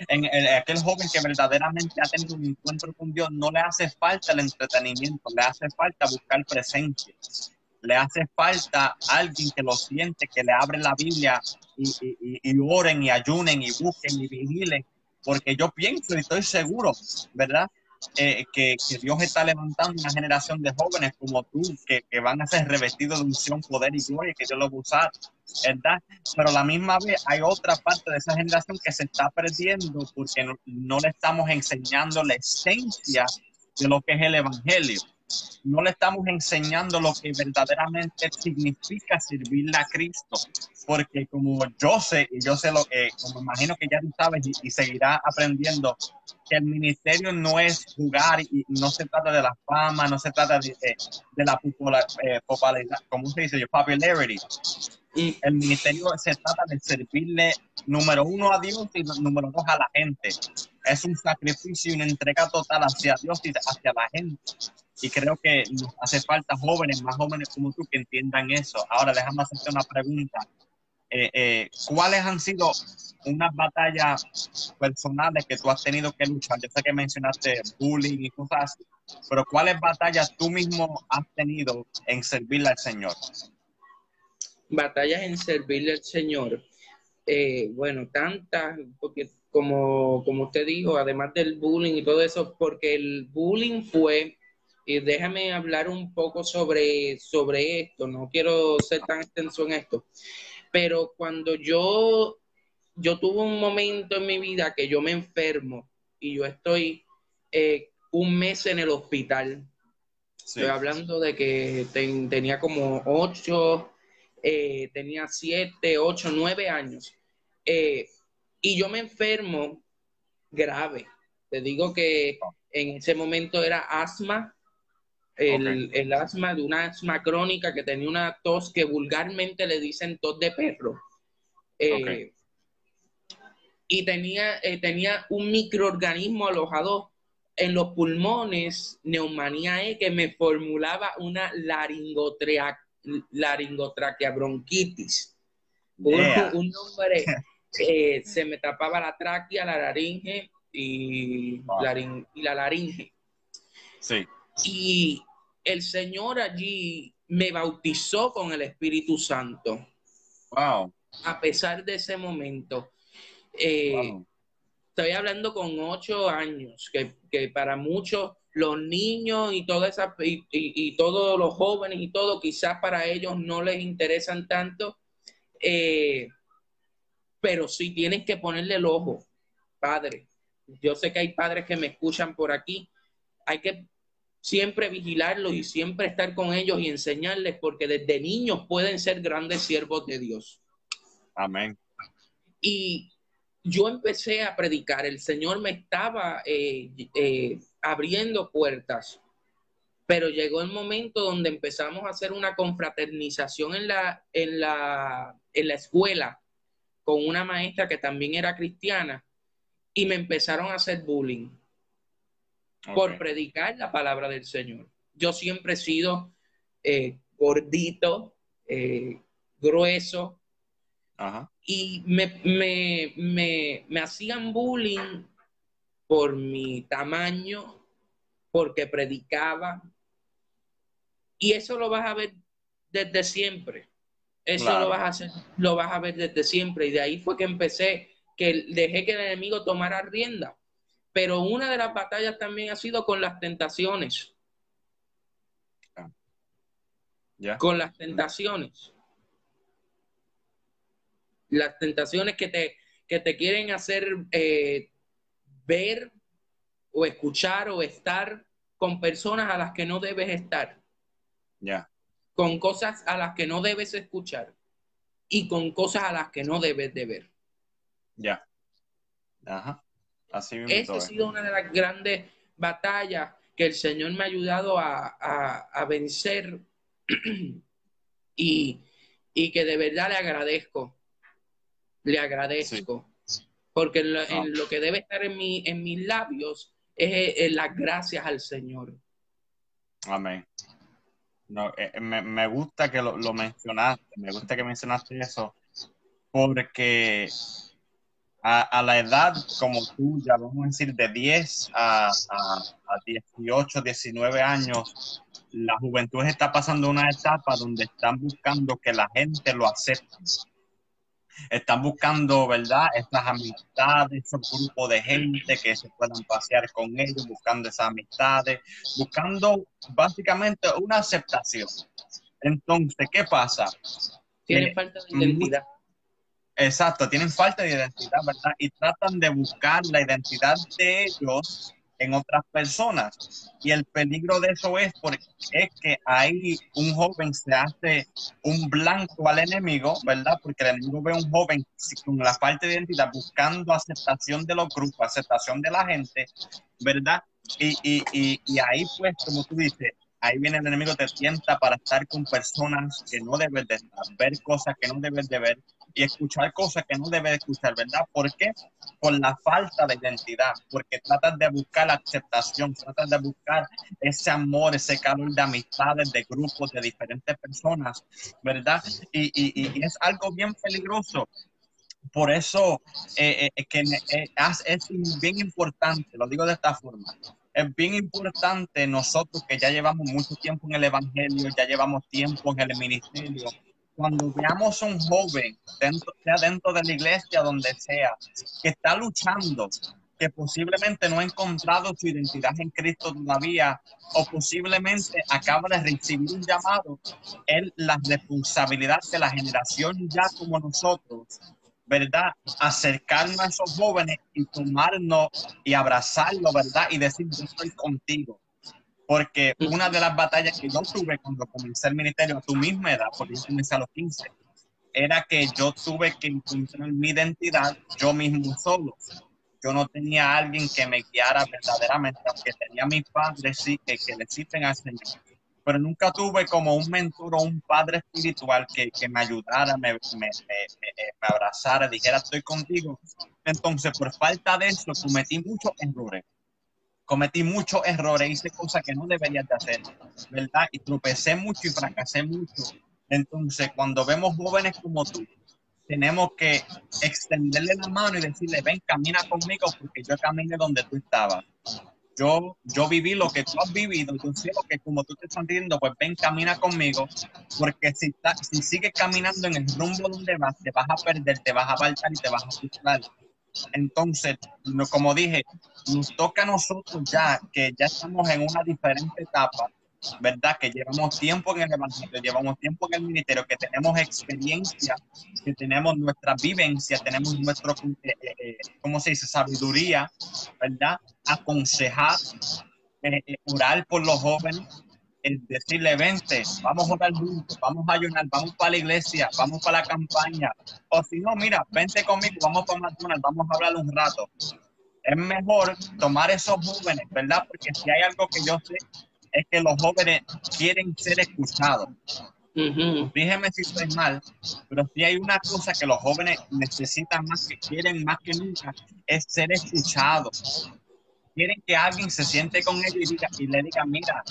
en aquel joven que verdaderamente ha tenido un encuentro con Dios, no le hace falta el entretenimiento, le hace falta buscar presencia, le hace falta alguien que lo siente, que le abre la Biblia y, y, y oren y ayunen y busquen y vigilen porque yo pienso y estoy seguro, ¿verdad? Eh, que, Dios está levantando una generación de jóvenes como tú que, van a ser revestidos de unción, poder y gloria, que Dios los va a usar, ¿verdad? Pero a la misma vez hay otra parte de esa generación que se está perdiendo porque no, no le estamos enseñando la esencia de lo que es el Evangelio no le estamos enseñando lo que verdaderamente significa servirle a Cristo. Porque como yo sé, y yo sé lo que, como imagino que ya tú sabes y, y seguirás aprendiendo, que el ministerio no es jugar y no se trata de la fama, no se trata de, de, la eh, popularidad, como se dice, popularity. Y el ministerio se trata de servirle, número uno, a Dios y número dos, a la gente. Es un sacrificio y una entrega total hacia Dios y hacia la gente y creo que hace falta jóvenes, más jóvenes como tú, que entiendan eso. Ahora, déjame hacerte una pregunta. Eh, eh, ¿Cuáles han sido unas batallas personales que tú has tenido que luchar? Yo sé que mencionaste bullying y cosas así, pero ¿cuáles batallas tú mismo has tenido en servirle al Señor? Batallas en servirle al Señor. Eh, bueno, tantas, porque como, como usted dijo, además del bullying y todo eso, porque el bullying fue y déjame hablar un poco sobre, sobre esto, no quiero ser tan extenso en esto, pero cuando yo, yo tuve un momento en mi vida que yo me enfermo y yo estoy eh, un mes en el hospital. Estoy hablando de que tenía como ocho, eh, tenía siete, ocho, nueve años. Eh, y yo me enfermo grave. Te digo que en ese momento era asma, el, asma de una asma crónica que tenía una tos que vulgarmente le dicen tos de perro. Eh, y tenía, tenía un microorganismo alojado en los pulmones, neumonía E, que me formulaba una laringotraquea bronquitis. Un, nombre, eh, se me tapaba la tráquea, la laringe y, y la laringe. Sí. Y el Señor allí me bautizó con el Espíritu Santo. Wow. A pesar de ese momento. Eh, estoy hablando con ocho años, que, para muchos los niños y, toda esa, y, todos los jóvenes y todo, quizás para ellos no les interesan tanto, eh, pero sí tienen que ponerle el ojo, padre. Yo sé que hay padres que me escuchan por aquí. Hay que siempre vigilarlos y siempre estar con ellos y enseñarles, porque desde niños pueden ser grandes siervos de Dios. Amén. Y yo empecé a predicar, el Señor me estaba eh, eh, abriendo puertas, pero llegó el momento donde empezamos a hacer una confraternización en la, en la, en la escuela con una maestra que también era cristiana y me empezaron a hacer bullying por predicar la palabra del Señor. Yo siempre he sido eh, gordito, grueso, y me, hacían bullying por mi tamaño, porque predicaba. Y eso lo vas a ver desde siempre. Eso lo vas a hacer, lo vas a ver desde siempre. Y de ahí fue que empecé, que dejé que el enemigo tomara rienda. Pero una de las batallas también ha sido con las tentaciones. Ah. Con las tentaciones las tentaciones que te, que te quieren hacer eh, ver o escuchar o estar con personas a las que no debes estar. Ya. Con cosas a las que no debes escuchar y con cosas a las que no debes de ver. Ya. Ajá. Así mismo. Esa ha sido una de las grandes batallas que el Señor me ha ayudado a, a, vencer y, y que de verdad le agradezco le agradezco. Porque en lo, que debe estar en, mi, en mis labios es, las gracias al Señor. Amén. No, eh, eh, me, gusta que lo, mencionaste, me gusta que mencionaste eso, porque a, la edad como tú, ya vamos a decir de 10 a, a, a 18, 19 años, la juventud está pasando una etapa donde están buscando que la gente lo acepte están buscando, ¿verdad? Estas amistades, esos grupos de gente que se puedan pasear con ellos, buscando esas amistades, buscando básicamente una aceptación. Entonces, ¿qué pasa? Tienen falta de identidad. Exacto, tienen falta de identidad, ¿verdad? Y tratan de buscar la identidad de ellos en otras personas. Y el peligro de eso es porque es que ahí un joven se hace un blanco al enemigo, ¿verdad? Porque el enemigo ve a un joven con la falta de identidad buscando aceptación de los grupos, aceptación de la gente, ¿verdad? Y, y, y, ahí pues, como tú dices, ahí viene el enemigo, te tienta para estar con personas que no debes de estar, ver cosas que no debes de ver y escuchar cosas que no debes escuchar, ¿verdad? ¿Por qué? Por la falta de identidad, porque tratas de buscar la aceptación, tratas de buscar ese amor, ese calor de amistades, de grupos, de diferentes personas, ¿verdad? Y, y, y es algo bien peligroso. Por eso eh, eh, que eh, es bien importante, lo digo de esta forma, es bien importante nosotros que ya llevamos mucho tiempo en el Evangelio, ya llevamos tiempo en el ministerio, cuando veamos a un joven, dentro, sea dentro de la iglesia, donde sea, que está luchando, que posiblemente no ha encontrado su identidad en Cristo todavía, o posiblemente acaba de recibir un llamado, es la responsabilidad de la generación ya como nosotros, ¿verdad? Acercarnos a esos jóvenes y tomarnos y abrazarlos, ¿verdad? Y decir, yo estoy contigo. Porque una de las batallas que yo tuve cuando comencé el ministerio a tu misma edad, porque yo comencé a los 15, era que yo tuve que encontrar mi identidad yo mismo solo. Yo no tenía a alguien que me guiara verdaderamente, aunque tenía mis padres sí que, que le sirven al Señor pero nunca tuve como un mentor o un padre espiritual que, que me ayudara, me, me, me, me, abrazara, dijera estoy contigo. Entonces, por falta de eso, cometí muchos errores. Cometí muchos errores, hice cosas que no debería de hacer, ¿verdad? Y tropecé mucho y fracasé mucho. Entonces, cuando vemos jóvenes como tú, tenemos que extenderle la mano y decirle, ven, camina conmigo porque yo caminé donde tú estabas yo, yo viví lo que tú has vivido, yo sé lo que como tú te estás viendo, pues ven, camina conmigo, porque si, si sigues caminando en el rumbo donde vas, te vas a perder, te vas a apartar y te vas a frustrar. Entonces, como dije, nos toca a nosotros ya, que ya estamos en una diferente etapa, ¿verdad? Que llevamos tiempo en el Evangelio, llevamos tiempo en el ministerio, que tenemos experiencia, que tenemos nuestra vivencia, tenemos nuestro, eh, eh, eh, ¿cómo se dice? Sabiduría, ¿verdad? Aconsejar, orar por los jóvenes, decirle, vente, vamos a orar juntos, vamos a ayunar, vamos para la iglesia, vamos para la campaña. O si no, mira, vente conmigo, vamos para McDonald's, vamos a hablar un rato. Es mejor tomar esos jóvenes, ¿verdad? Porque si hay algo que yo sé es que los jóvenes quieren ser escuchados. Uh si estoy mal, pero si hay una cosa que los jóvenes necesitan más, que quieren más que nunca, es ser escuchados. Quieren que alguien se siente con ellos y, diga, y le diga, mira,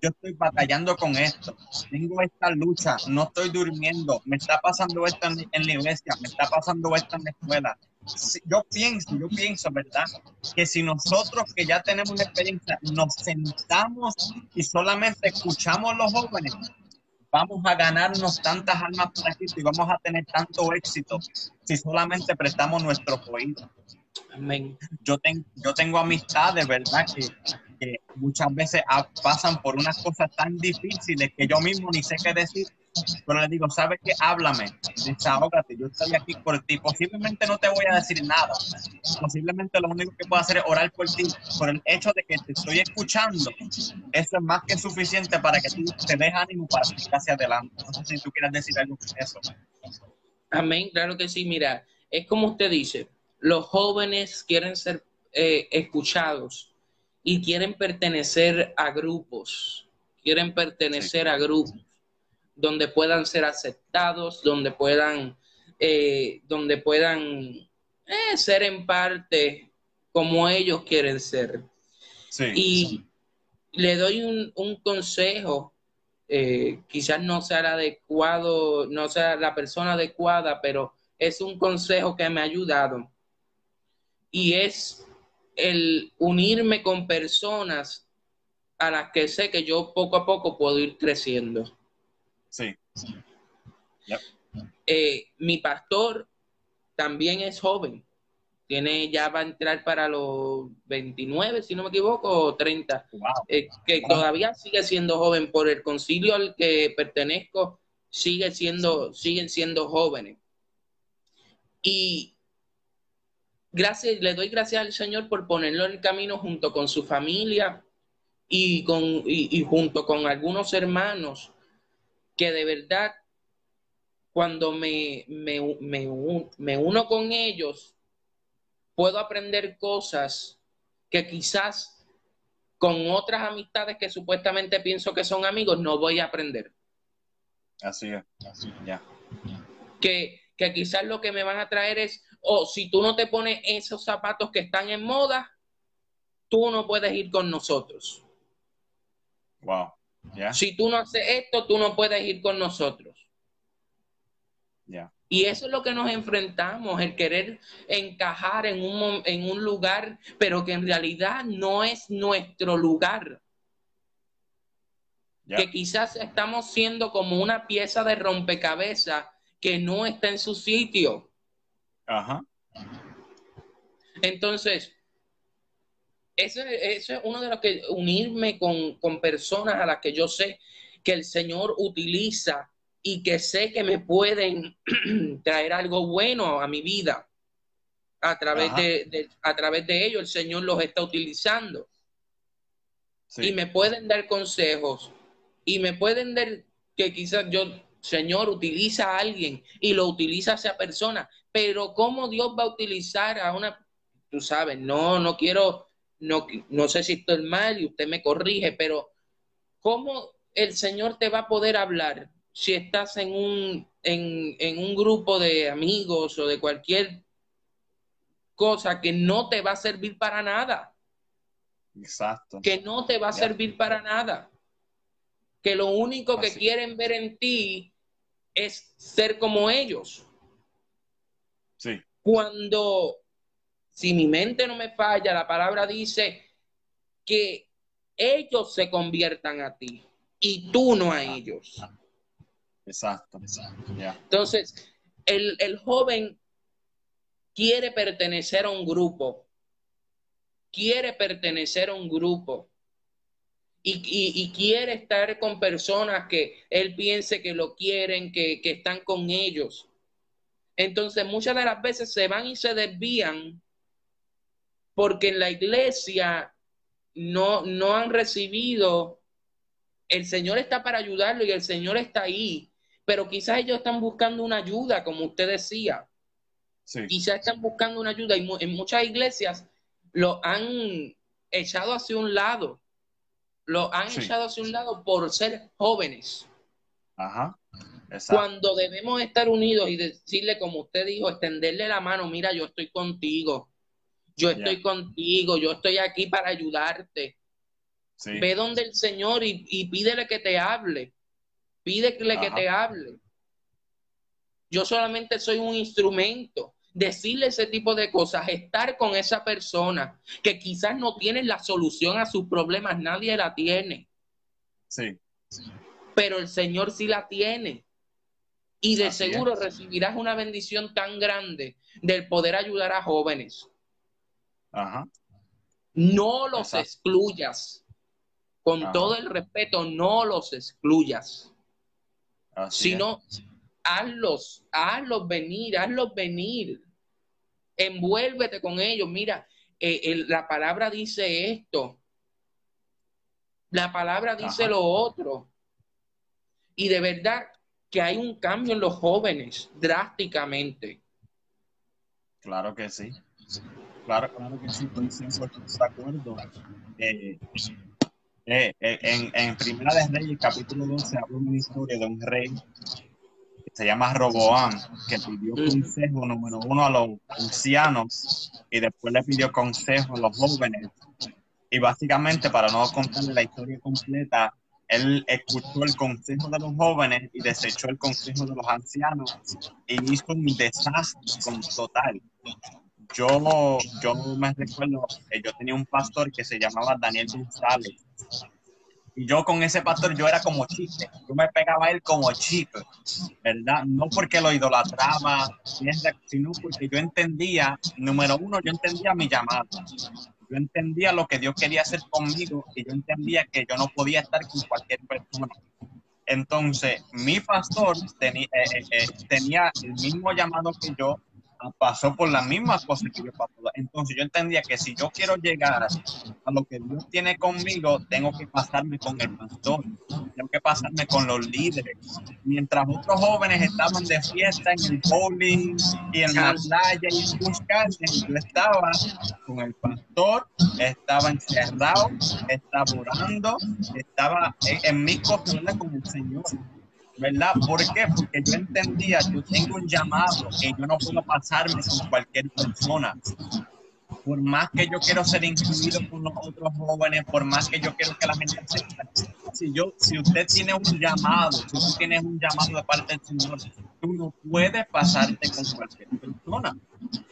yo estoy batallando con esto, tengo esta lucha, no estoy durmiendo, me está pasando esto en, en la iglesia, me está pasando esto en la escuela, yo pienso, yo pienso, ¿verdad? Que si nosotros que ya tenemos una experiencia nos sentamos y solamente escuchamos a los jóvenes, vamos a ganarnos tantas almas para Cristo y vamos a tener tanto éxito si solamente prestamos nuestro oídos. Amén. Yo, tengo yo tengo amistades, ¿verdad? Que, muchas veces pasan por unas cosas tan difíciles que yo mismo ni sé qué decir pero le digo, ¿sabes qué? Háblame, desahógate, yo estoy aquí por ti. Posiblemente no te voy a decir nada. Posiblemente lo único que puedo hacer es orar por ti. Por el hecho de que te estoy escuchando, eso es más que suficiente para que tú te des ánimo para seguir hacia adelante. No sé si tú quieres decir algo con eso. Amén, claro que sí. Mira, es como usted dice, los jóvenes quieren ser eh, escuchados y quieren pertenecer a grupos, quieren pertenecer a grupos donde puedan ser aceptados, donde puedan, eh, donde puedan eh, ser en parte como ellos quieren ser. Y le doy un, consejo, eh, quizás no sea el adecuado, no sea la persona adecuada, pero es un consejo que me ha ayudado. Y es el unirme con personas a las que sé que yo poco a poco puedo ir creciendo. Sí. Eh, mi pastor también es joven. Tiene, ya va a entrar para los 29, si no me equivoco, o 30. Eh, que todavía sigue siendo joven. Por el concilio al que pertenezco, sigue siendo, siguen siendo jóvenes. Y gracias, le doy gracias al Señor por ponerlo en el camino junto con su familia y, con, y junto con algunos hermanos que de verdad cuando me, me, uno con ellos, puedo aprender cosas que quizás con otras amistades que supuestamente pienso que son amigos no voy a aprender. Así es, así ya. Que, que quizás lo que me van a traer es, o si tú no te pones esos zapatos que están en moda, tú no puedes ir con nosotros. Wow. Si tú no haces esto, tú no puedes ir con nosotros. Y eso es lo que nos enfrentamos, el querer encajar en un, en un lugar, pero que en realidad no es nuestro lugar. Que quizás estamos siendo como una pieza de rompecabezas que no está en su sitio. Ajá. Entonces, eso, es uno de los que unirme con, personas a las que yo sé que el Señor utiliza y que sé que me pueden traer algo bueno a mi vida. A través de, a través de ellos el Señor los está utilizando. Y me pueden dar consejos y me pueden dar que quizás yo, Señor, utiliza a alguien y lo utiliza a esa persona, pero ¿cómo Dios va a utilizar a una, tú sabes, no, no quiero, no, no sé si estoy mal y usted me corrige, pero ¿cómo el Señor te va a poder hablar si estás en un, en, un grupo de amigos o de cualquier cosa que no te va a servir para nada. Exacto. Que no te va a servir para nada. Que lo único que quieren ver en ti es ser como ellos. Sí. Cuando, si mi mente no me falla, la palabra dice que ellos se conviertan a ti y tú no a ellos. Exacto. Entonces, el, joven quiere pertenecer a un grupo, quiere pertenecer a un grupo y, quiere estar con personas que él piense que lo quieren, que, que, están con ellos. Entonces, muchas de las veces se van y se desvían porque en la iglesia no, no han recibido el Señor está para ayudarlo y el Señor está ahí, pero quizás ellos están buscando una ayuda, como usted decía. Quizás están buscando una ayuda y en muchas iglesias lo han echado hacia un lado, lo han echado hacia un lado por ser jóvenes. Ajá. Cuando debemos estar unidos y decirle, como usted dijo, extenderle la mano, mira, yo estoy contigo, yo estoy contigo, yo estoy aquí para ayudarte. Ve donde el Señor y, pídele que te hable. Pídele que te hable. Yo solamente soy un instrumento. Decirle ese tipo de cosas, estar con esa persona que quizás no tiene la solución a sus problemas, nadie la tiene. Sí. Pero el Señor sí la tiene. Y de seguro recibirás una bendición tan grande del poder ayudar a jóvenes. Ajá. No los excluyas. Con todo el respeto, no los excluyas, sino hazlos, hazlos venir, hazlos venir, envuélvete con ellos. Mira, eh, la palabra dice esto, la palabra dice lo otro. Y de verdad que hay un cambio en los jóvenes drásticamente. Claro que sí. Claro, claro que sí, estoy de acuerdo. Eh, eh, eh, en, en, Primera de Reyes, capítulo 12, habla una historia de un rey que se llama Roboam, que pidió consejo número uno a los ancianos y después le pidió consejo a los jóvenes. Y básicamente, para no contarle la historia completa, él escuchó el consejo de los jóvenes y desechó el consejo de los ancianos y hizo un desastre total. Yo, yo me recuerdo que yo tenía un pastor que se llamaba Daniel González y yo con ese pastor yo era como chiste, yo me pegaba él como chiste, ¿verdad? No porque lo idolatraba, sino porque yo entendía, número uno, yo entendía mi llamado. Yo entendía lo que Dios quería hacer conmigo y yo entendía que yo no podía estar con cualquier persona. Entonces, mi pastor tenía, eh, eh, eh, tenía el mismo llamado que yo, pasó por las mismas cosas que yo pasó. Entonces yo entendía que si yo quiero llegar a lo que Dios tiene conmigo, tengo que pasarme con el pastor, tengo que pasarme con los líderes. Mientras otros jóvenes estaban de fiesta en el bowling y en la playa y en buscar, yo estaba con el pastor, estaba encerrado, estaba orando, estaba en, mi cosas con el Señor. ¿Verdad? ¿Por qué? Porque yo entendía, yo tengo un llamado que yo no puedo pasarme con cualquier persona. Por más que yo quiero ser incluido con los otros jóvenes, por más que yo quiero que la gente sepa, si yo, si usted tiene un llamado, si tú tienes un llamado de parte del Señor, tú no puedes pasarte con cualquier persona.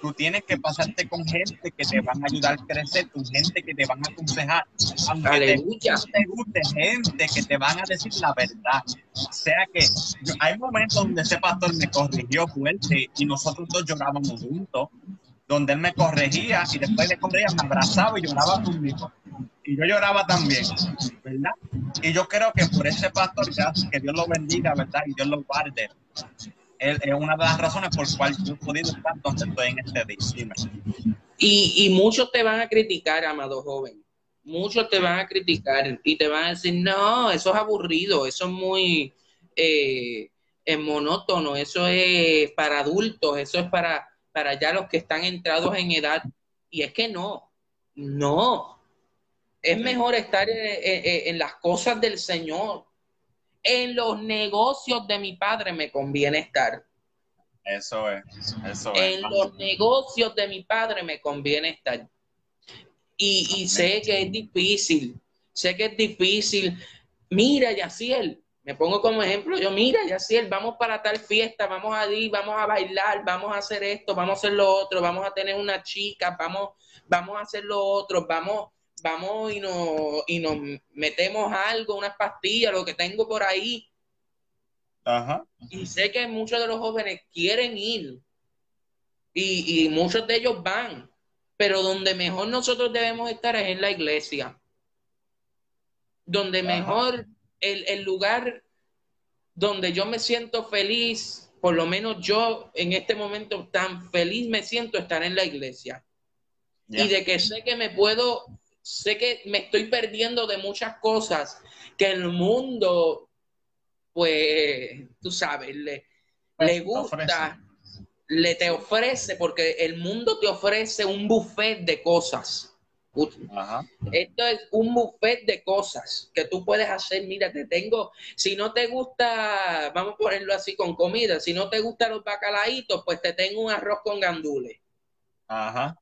Tú tienes que pasarte con gente que te van a ayudar a crecer, con gente que te van a aconsejar. Aunque te, te guste, gente que te van a decir la verdad. O sea que hay momentos donde ese pastor me corrigió fuerte y nosotros dos llorábamos juntos, donde él me corregía y después de corregía me abrazaba y lloraba conmigo. Y yo lloraba también, ¿verdad? y yo creo que por ese pastor, que Dios lo bendiga, ¿verdad? Y Dios lo guarde. Es, una de las razones por las cuales he podido estar donde estoy en este día. Y, y muchos te van a criticar, amado joven. Muchos te van a criticar y te van a decir, no, eso es aburrido, eso es muy eh, monótono, eso es para adultos, eso es para, para ya los que están entrados en edad. Y es que no, no, es mejor estar en, las cosas del Señor. En los negocios de mi padre me conviene estar. Eso es, eso es. En los negocios de mi padre me conviene estar. Y, sé que es difícil, sé que es difícil. Mira, Yaciel, me pongo como ejemplo, yo, mira, Yaciel, vamos para tal fiesta, vamos a ir, vamos a bailar, vamos a hacer esto, vamos a hacer lo otro, vamos a tener una chica, vamos, vamos a hacer lo otro, vamos, vamos y nos, y nos metemos algo, unas pastillas, lo que tengo por ahí. Ajá. Y sé que muchos de los jóvenes quieren ir y, muchos de ellos van, pero donde mejor nosotros debemos estar es en la iglesia. Donde mejor el, el lugar donde yo me siento feliz, por lo menos yo en este momento tan feliz me siento estar en la iglesia. Y de que sé que me puedo sé que me estoy perdiendo de muchas cosas que el mundo, pues, tú sabes, le, pues, le gusta, le te ofrece, porque el mundo te ofrece un buffet de cosas. Esto es un buffet de cosas que tú puedes hacer. Mira, te tengo, si no te gusta, vamos a ponerlo así con comida, si no te gustan los bacalaitos, pues te tengo un arroz con gandules. Ajá.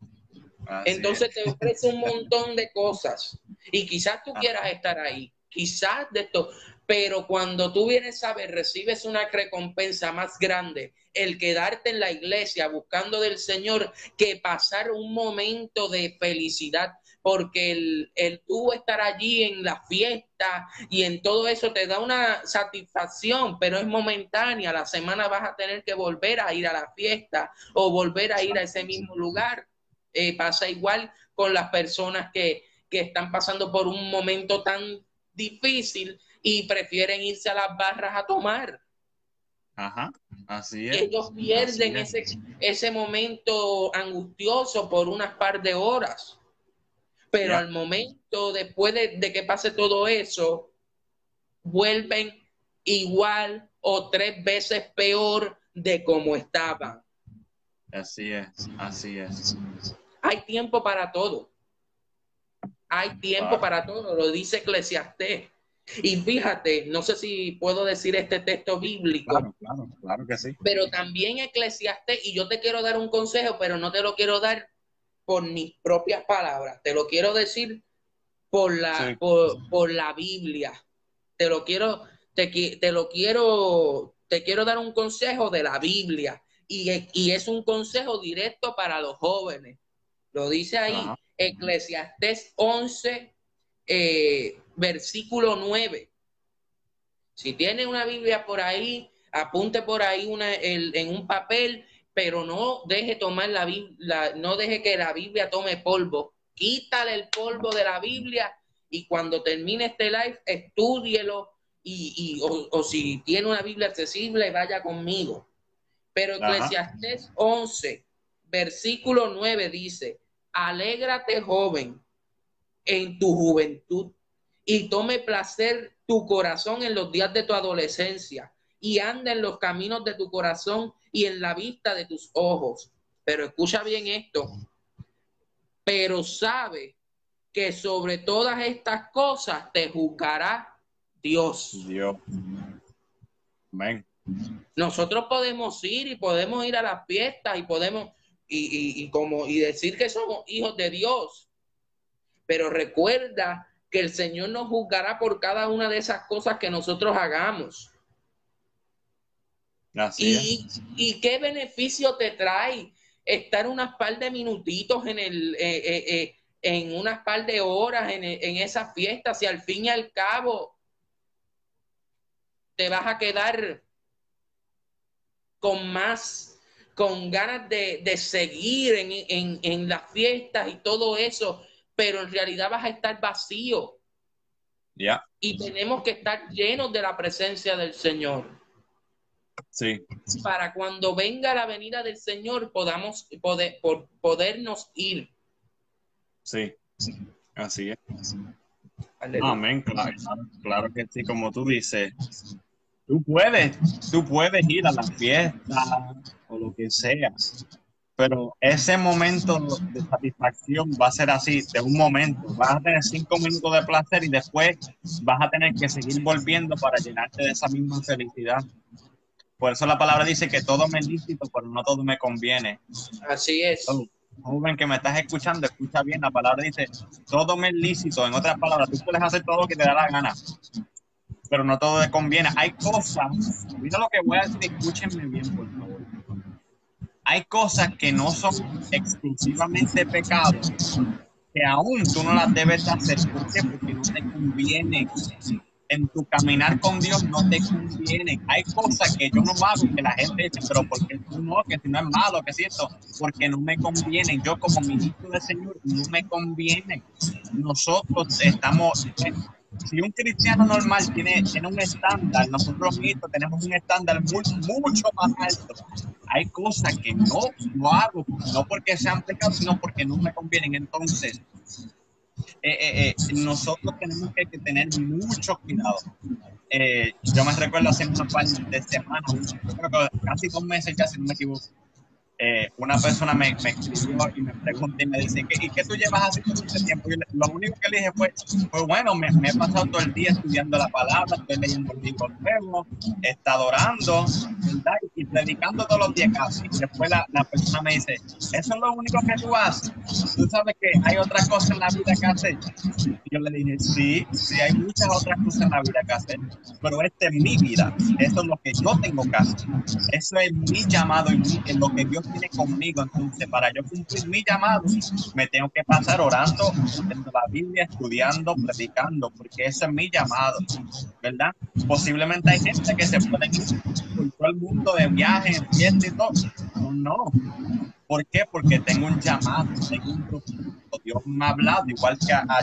Entonces te ofrece un montón de cosas y quizás tú quieras estar ahí, quizás de esto, pero cuando tú vienes a ver, recibes una recompensa más grande, el quedarte en la iglesia buscando del Señor que pasar un momento de felicidad, porque el, el tú estar allí en la fiesta y en todo eso te da una satisfacción, pero es momentánea. La semana vas a tener que volver a ir a la fiesta o volver a ir a ese mismo lugar. Eh, pasa igual con las personas que, están pasando por un momento tan difícil y prefieren irse a las barras a tomar. Ajá, así es. Ellos pierden ese, ese momento angustioso por unas par de horas. Pero al momento, después de, de, que pase todo eso, vuelven igual o tres veces peor de como estaban. Así es, así es. Hay tiempo para todo. Hay tiempo para todo, lo dice Eclesiastés. Y fíjate, no sé si puedo decir este texto bíblico. Claro, claro, claro que sí. Pero también Eclesiastés, y yo te quiero dar un consejo, pero no te lo quiero dar por mis propias palabras, te lo quiero decir por la, por, la Biblia. Te lo quiero, te, te lo quiero, te quiero dar un consejo de la Biblia. Y, y es un consejo directo para los jóvenes. Lo dice ahí, Eclesiastés 11, eh, versículo 9. Si tiene una Biblia por ahí, apunte por ahí una, en un papel, pero no deje tomar la no deje que la Biblia tome polvo. Quítale el polvo de la Biblia y cuando termine este live, estúdielo y, y o, si tiene una Biblia accesible, vaya conmigo. Pero Eclesiastés 11, versículo 9 dice, alégrate joven en tu juventud y tome placer tu corazón en los días de tu adolescencia y anda en los caminos de tu corazón y en la vista de tus ojos. Pero escucha bien esto, pero sabe que sobre todas estas cosas te juzgará Dios. Dios. Amén. Nosotros podemos ir y podemos ir a las fiestas y podemos y, como, y decir que somos hijos de Dios. Pero recuerda que el Señor nos juzgará por cada una de esas cosas que nosotros hagamos. Y, y, qué beneficio te trae estar unas par de minutitos en el eh, eh, eh, en unas par de horas en, en esa fiesta, si al fin y al cabo te vas a quedar con más con ganas de, seguir en, las fiestas y todo eso, pero en realidad vas a estar vacío. Ya. Y tenemos que estar llenos de la presencia del Señor. Sí. Para cuando venga la venida del Señor podamos poder, por, podernos ir. Sí, así es. Amén, claro, claro que sí, como tú dices, tú puedes, tú puedes ir a la fiesta o lo que sea, pero ese momento de satisfacción va a ser así, de un momento. Vas a tener cinco minutos de placer y después vas a tener que seguir volviendo para llenarte de esa misma felicidad. Por eso la palabra dice que todo me es lícito, pero no todo me conviene. Así es. joven que me estás escuchando, escucha bien, la palabra dice, todo me es lícito. En otras palabras, tú puedes hacer todo lo que te da la gana, pero no todo te conviene. Hay cosas, mira lo que voy a decir, escúchenme bien, por favor hay cosas que no son exclusivamente pecados, que aún tú no las debes hacer. ¿Por qué? Porque no te conviene. En tu caminar con Dios no te conviene. Hay cosas que yo no hago que la gente dice, pero porque tú no, que si no es malo, que si esto, porque no me conviene. Yo como ministro del Señor no me conviene. Nosotros estamos si un cristiano normal tiene, tiene un estándar, nosotros mismos tenemos un estándar mucho más alto. Hay cosas que no lo hago, no porque sean pecados, sino porque no me convienen. Entonces, eh, eh, eh, nosotros tenemos que, tener mucho cuidado. yo me recuerdo hace unos par de semanas, casi dos meses ya, si no me equivoco, eh, una persona me, me, escribió y me preguntó y me dice, ¿y qué tú llevas haciendo todo este tiempo? Y lo único que le dije fue, pues bueno, me, me, he pasado todo el día estudiando la palabra, estoy leyendo el libro nuevo, está adorando, ¿verdad? Y predicando todos los días casi. Después la, la, persona me dice, ¿eso es lo único que tú haces? ¿Tú sabes que hay otras cosas en la vida que hacer? Y yo le dije, sí, sí, hay muchas otras cosas en la vida que hacer, pero esta es mi vida, eso es lo que yo tengo que hacer, eso es mi llamado y es lo que Dios tiene conmigo. Entonces, para yo cumplir mi llamado, me tengo que pasar orando, leyendo la Biblia, estudiando, predicando, porque ese es mi llamado, ¿verdad? Posiblemente hay gente que se puede ir por todo el mundo de viaje, fiesta y todo. No. ¿Por qué? Porque tengo un llamado, tengo un propósito. Dios me ha hablado, igual que a, a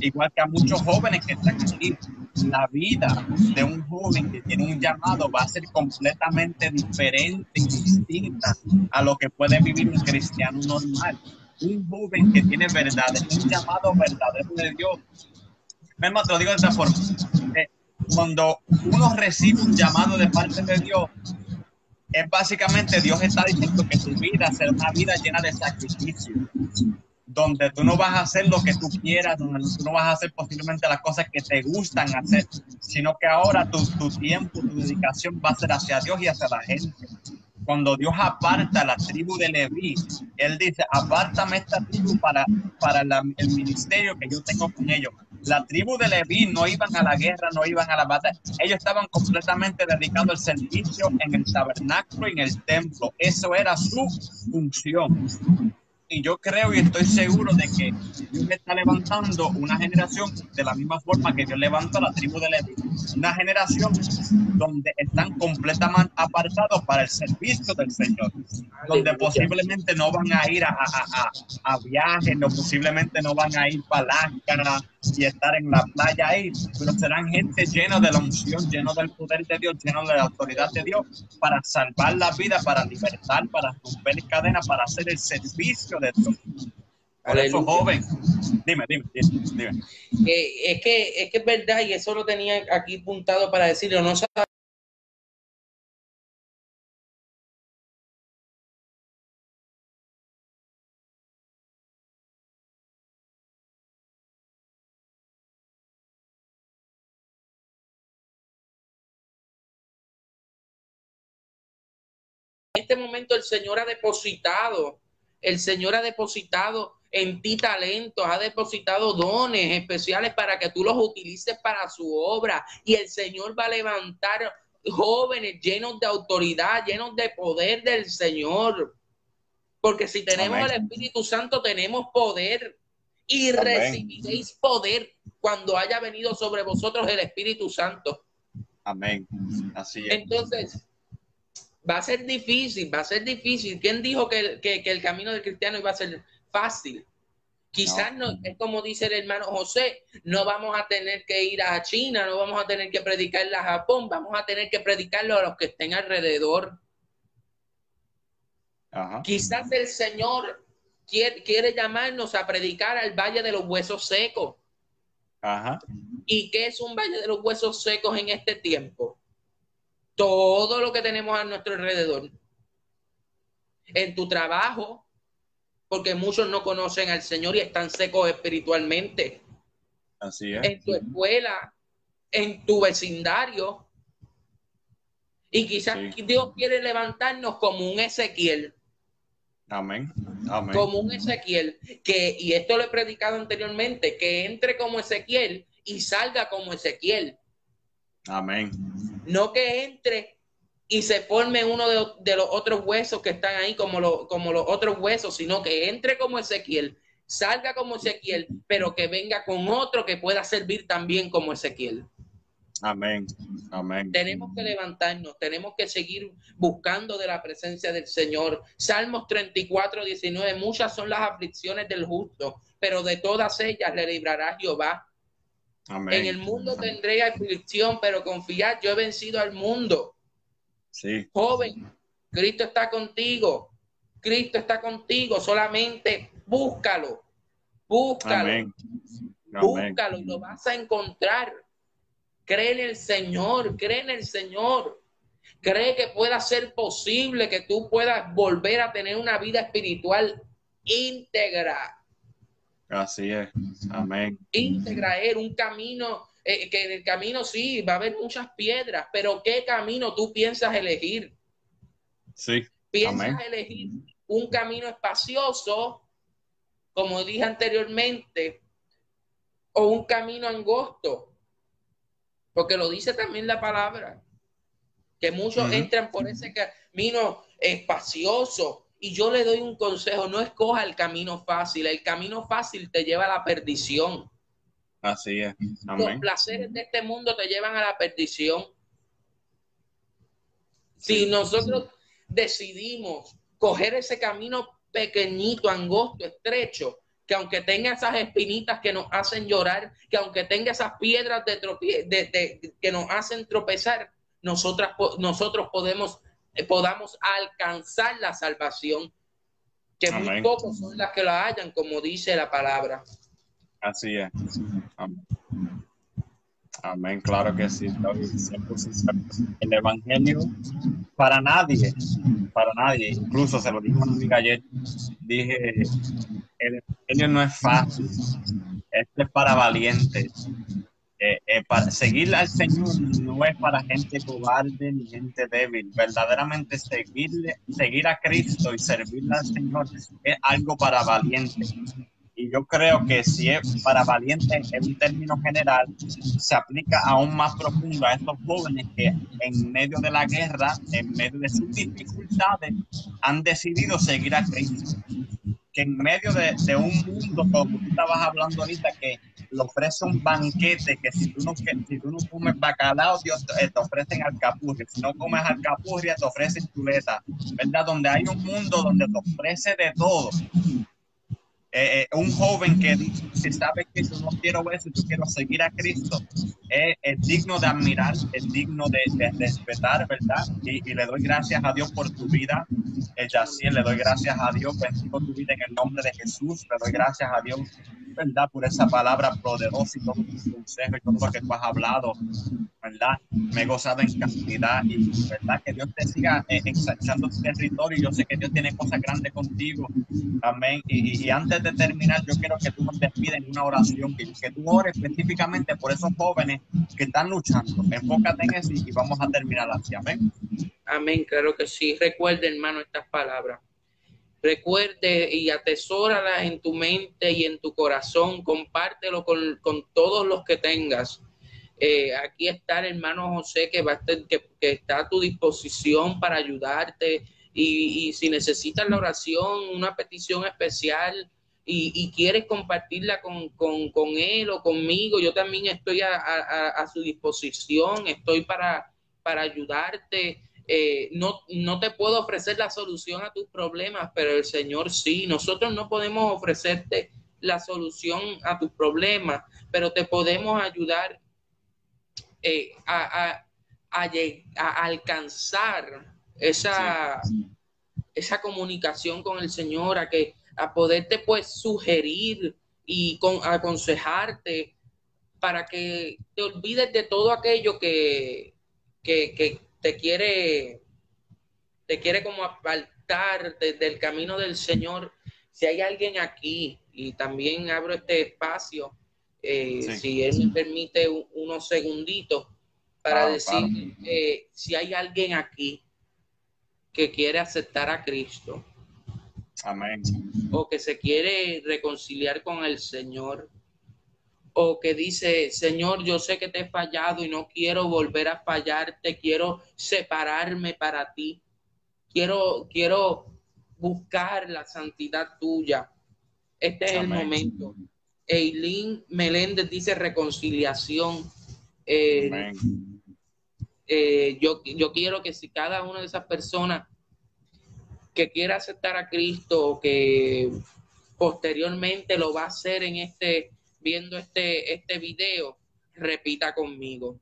igual que a muchos jóvenes que están aquí la vida de un joven que tiene un llamado va a ser completamente diferente y distinta a lo que puede vivir un cristiano normal. Un joven que tiene verdad, un llamado verdadero de Dios. Mismo te lo digo de esta forma. Eh, cuando uno recibe un llamado de parte de Dios, es básicamente Dios está diciendo que tu vida será una vida llena de sacrificio donde tú no vas a hacer lo que tú quieras, donde tú no vas a hacer posiblemente las cosas que te gustan hacer, sino que ahora tu, tu tiempo, tu dedicación va a ser hacia Dios y hacia la gente. Cuando Dios aparta la tribu de Leví, Él dice, apártame esta tribu para, para el ministerio que yo tengo con ellos. La tribu de Leví no iban a la guerra, no iban a la batalla. Ellos estaban completamente dedicados al servicio en el tabernáculo y en el templo. Eso era su función y yo creo y estoy seguro de que Dios está levantando una generación de la misma forma que Dios levantó a la tribu de Levi. Una generación donde están completamente apartados para el servicio del Señor. Donde posiblemente no van a ir a, a, a, a viajes, no, posiblemente no van a ir para Alaska y estar en la playa ahí, pero serán gente llena de la unción, lleno del poder de Dios, lleno de la autoridad de Dios para salvar la vida, para libertar, para romper cadenas, para hacer el servicio de Dios. Por eso, joven, dime, dime, dime. Eh, es, que, es que es verdad, y eso lo tenía aquí apuntado para decirlo, no En este momento el Señor ha depositado, el Señor ha depositado en ti talentos, ha depositado dones especiales para que tú los utilices para su obra y el Señor va a levantar jóvenes llenos de autoridad, llenos de poder del Señor. Porque si tenemos el Espíritu Santo, tenemos poder y recibiréis poder cuando haya venido sobre vosotros el Espíritu Santo. Amén. Así es. Entonces, va a ser difícil, va a ser difícil. ¿Quién dijo que, el camino del cristiano iba a ser fácil? Quizás no. es como dice el hermano José, no vamos a tener que ir a China, no vamos a tener que predicarle a Japón, vamos a tener que predicarlo a los que estén alrededor. Quizás el Señor quiere, quiere, llamarnos a predicar al Valle de los Huesos Secos. Ajá. ¿Y qué es un Valle de los Huesos Secos en este tiempo? Todo lo que tenemos a nuestro alrededor. En tu trabajo, porque muchos no conocen al Señor y están secos espiritualmente. Así es. En tu escuela, en tu vecindario. Y quizás Dios quiere levantarnos como un Ezequiel. Amén. Amén. Como un Ezequiel, que, y esto lo he predicado anteriormente, que entre como Ezequiel y salga como Ezequiel. Amén. No que entre y se forme uno de, los otros huesos que están ahí como, como los otros huesos, sino que entre como Ezequiel, salga como Ezequiel, pero que venga con otro que pueda servir también como Ezequiel. Amén. Amén. Tenemos que levantarnos, tenemos que seguir buscando de la presencia del Señor. Salmos 34, 19. Muchas son las aflicciones del justo, pero de todas ellas le librará Jehová. Amén. En el mundo tendré aflicción, pero confiad, yo he vencido al mundo. Sí. Joven, Cristo está contigo. Cristo está contigo. Solamente búscalo. Búscalo. Búscalo y lo vas a encontrar. Cree en el Señor. Cree en el Señor. Cree que pueda ser posible que tú puedas volver a tener una vida espiritual íntegra. Así es. Amén. Íntegra, er, un camino eh, que en el camino sí, va a haber muchas piedras, pero ¿qué camino tú piensas elegir? Sí. ¿Piensas elegir un camino espacioso, como dije anteriormente, o un camino angosto? Porque lo dice también la palabra, que muchos entran por ese camino espacioso. Y yo le doy un consejo, no escoja el camino fácil, el camino fácil te lleva a la perdición. Así es. Los placeres de este mundo te llevan a la perdición. Si nosotros decidimos coger ese camino pequeñito, angosto, estrecho, que aunque tenga esas espinitas que nos hacen llorar, que aunque tenga esas piedras de, que nos hacen tropezar, nosotras, nosotros podemos, podamos alcanzar la salvación, que muy pocos son las que la hayan, como dice la palabra. Así es. Amén. claro que sí. El Evangelio para nadie, para nadie, incluso se lo dijo ayer, dije, el Evangelio no es fácil, este es para valientes. Eh, eh, para seguir al Señor no es para gente cobarde ni gente débil. Verdaderamente seguirle, seguir a Cristo y servirle al Señor es algo para valientes y yo creo que si es para valientes en un término general, se aplica aún más profundo a estos jóvenes que en medio de la guerra, en medio de sus dificultades, han decidido seguir a Cristo. Que en medio de, de un mundo, como tú estabas hablando ahorita, que le ofrece un banquete, que si tú no, que, si tú no comes bacalao, Dios te, te ofrecen alcapurria. Si no comes alcapurria, te ofrecen chuleta. ¿Verdad? Donde hay un mundo donde te ofrece de todo eh, eh, un joven que, que sabe que yo no quiero eso, yo quiero seguir a Cristo, es, digno de admirar, es digno de, respetar, ¿verdad? Y, le doy gracias a Dios por tu vida, el Yaciel, le doy gracias a Dios, bendigo tu vida en el nombre de Jesús, le doy gracias a Dios, ¿verdad? Por esa palabra poderosa y todo tu consejo y todo lo que tú has hablado, ¿verdad? Me he gozado en cantidad y, ¿verdad? Que Dios te siga eh, ensanchando tu territorio. Yo sé que Dios tiene cosas grandes contigo. Amén. Y, y antes de terminar, yo quiero que tú nos despides en una oración, que, que tú ores específicamente por esos jóvenes que están luchando. Enfócate en eso y vamos a terminar así. Amén. Amén, claro que sí. Recuerde, hermano, estas palabras. Recuerde y atesóralas en tu mente y en tu corazón. Compártelo con, con todos los que tengas. Eh, aquí está el hermano José que, va a estar, que, está a tu disposición para ayudarte. Y, si necesitas la oración, una petición especial, y, quieres compartirla con, él o conmigo, yo también estoy a, su disposición, estoy para, para ayudarte. Eh, no, no te puedo ofrecer la solución a tus problemas, pero el Señor sí. Nosotros no podemos ofrecerte la solución a tus problemas, pero te podemos ayudar eh, a, alcanzar esa, esa comunicación con el Señor, a que a poderte pues sugerir y con, aconsejarte para que te olvides de todo aquello que, que, te quiere te quiere como apartar del camino del Señor. Si hay alguien aquí, y también abro este espacio, eh, si él me permite unos segunditos, para decir eh, si hay alguien aquí que quiere aceptar a Cristo. Amén. O que se quiere reconciliar con el Señor. O que dice, Señor, yo sé que te he fallado y no quiero volver a fallarte, quiero separarme para ti. Quiero, quiero buscar la santidad tuya. Este es el momento. Eileen Meléndez dice reconciliación. Eh, eh, yo, yo quiero que si cada una de esas personas que quiera aceptar a Cristo o que posteriormente lo va a hacer en este, viendo este, este video, repita conmigo.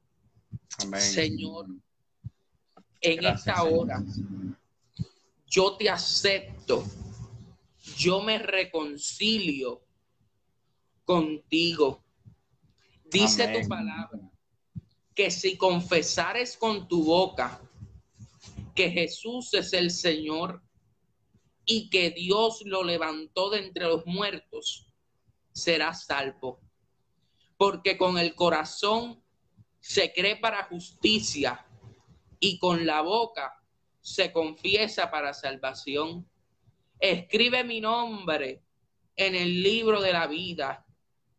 Señor, en esta hora, yo te acepto, yo me reconcilio contigo. Dice tu palabra que si confesares con tu boca que Jesús es el Señor y que Dios lo levantó de entre los muertos, serás salvo. Porque con el corazón se cree para justicia y con la boca se confiesa para salvación. Escribe mi nombre en el libro de la vida.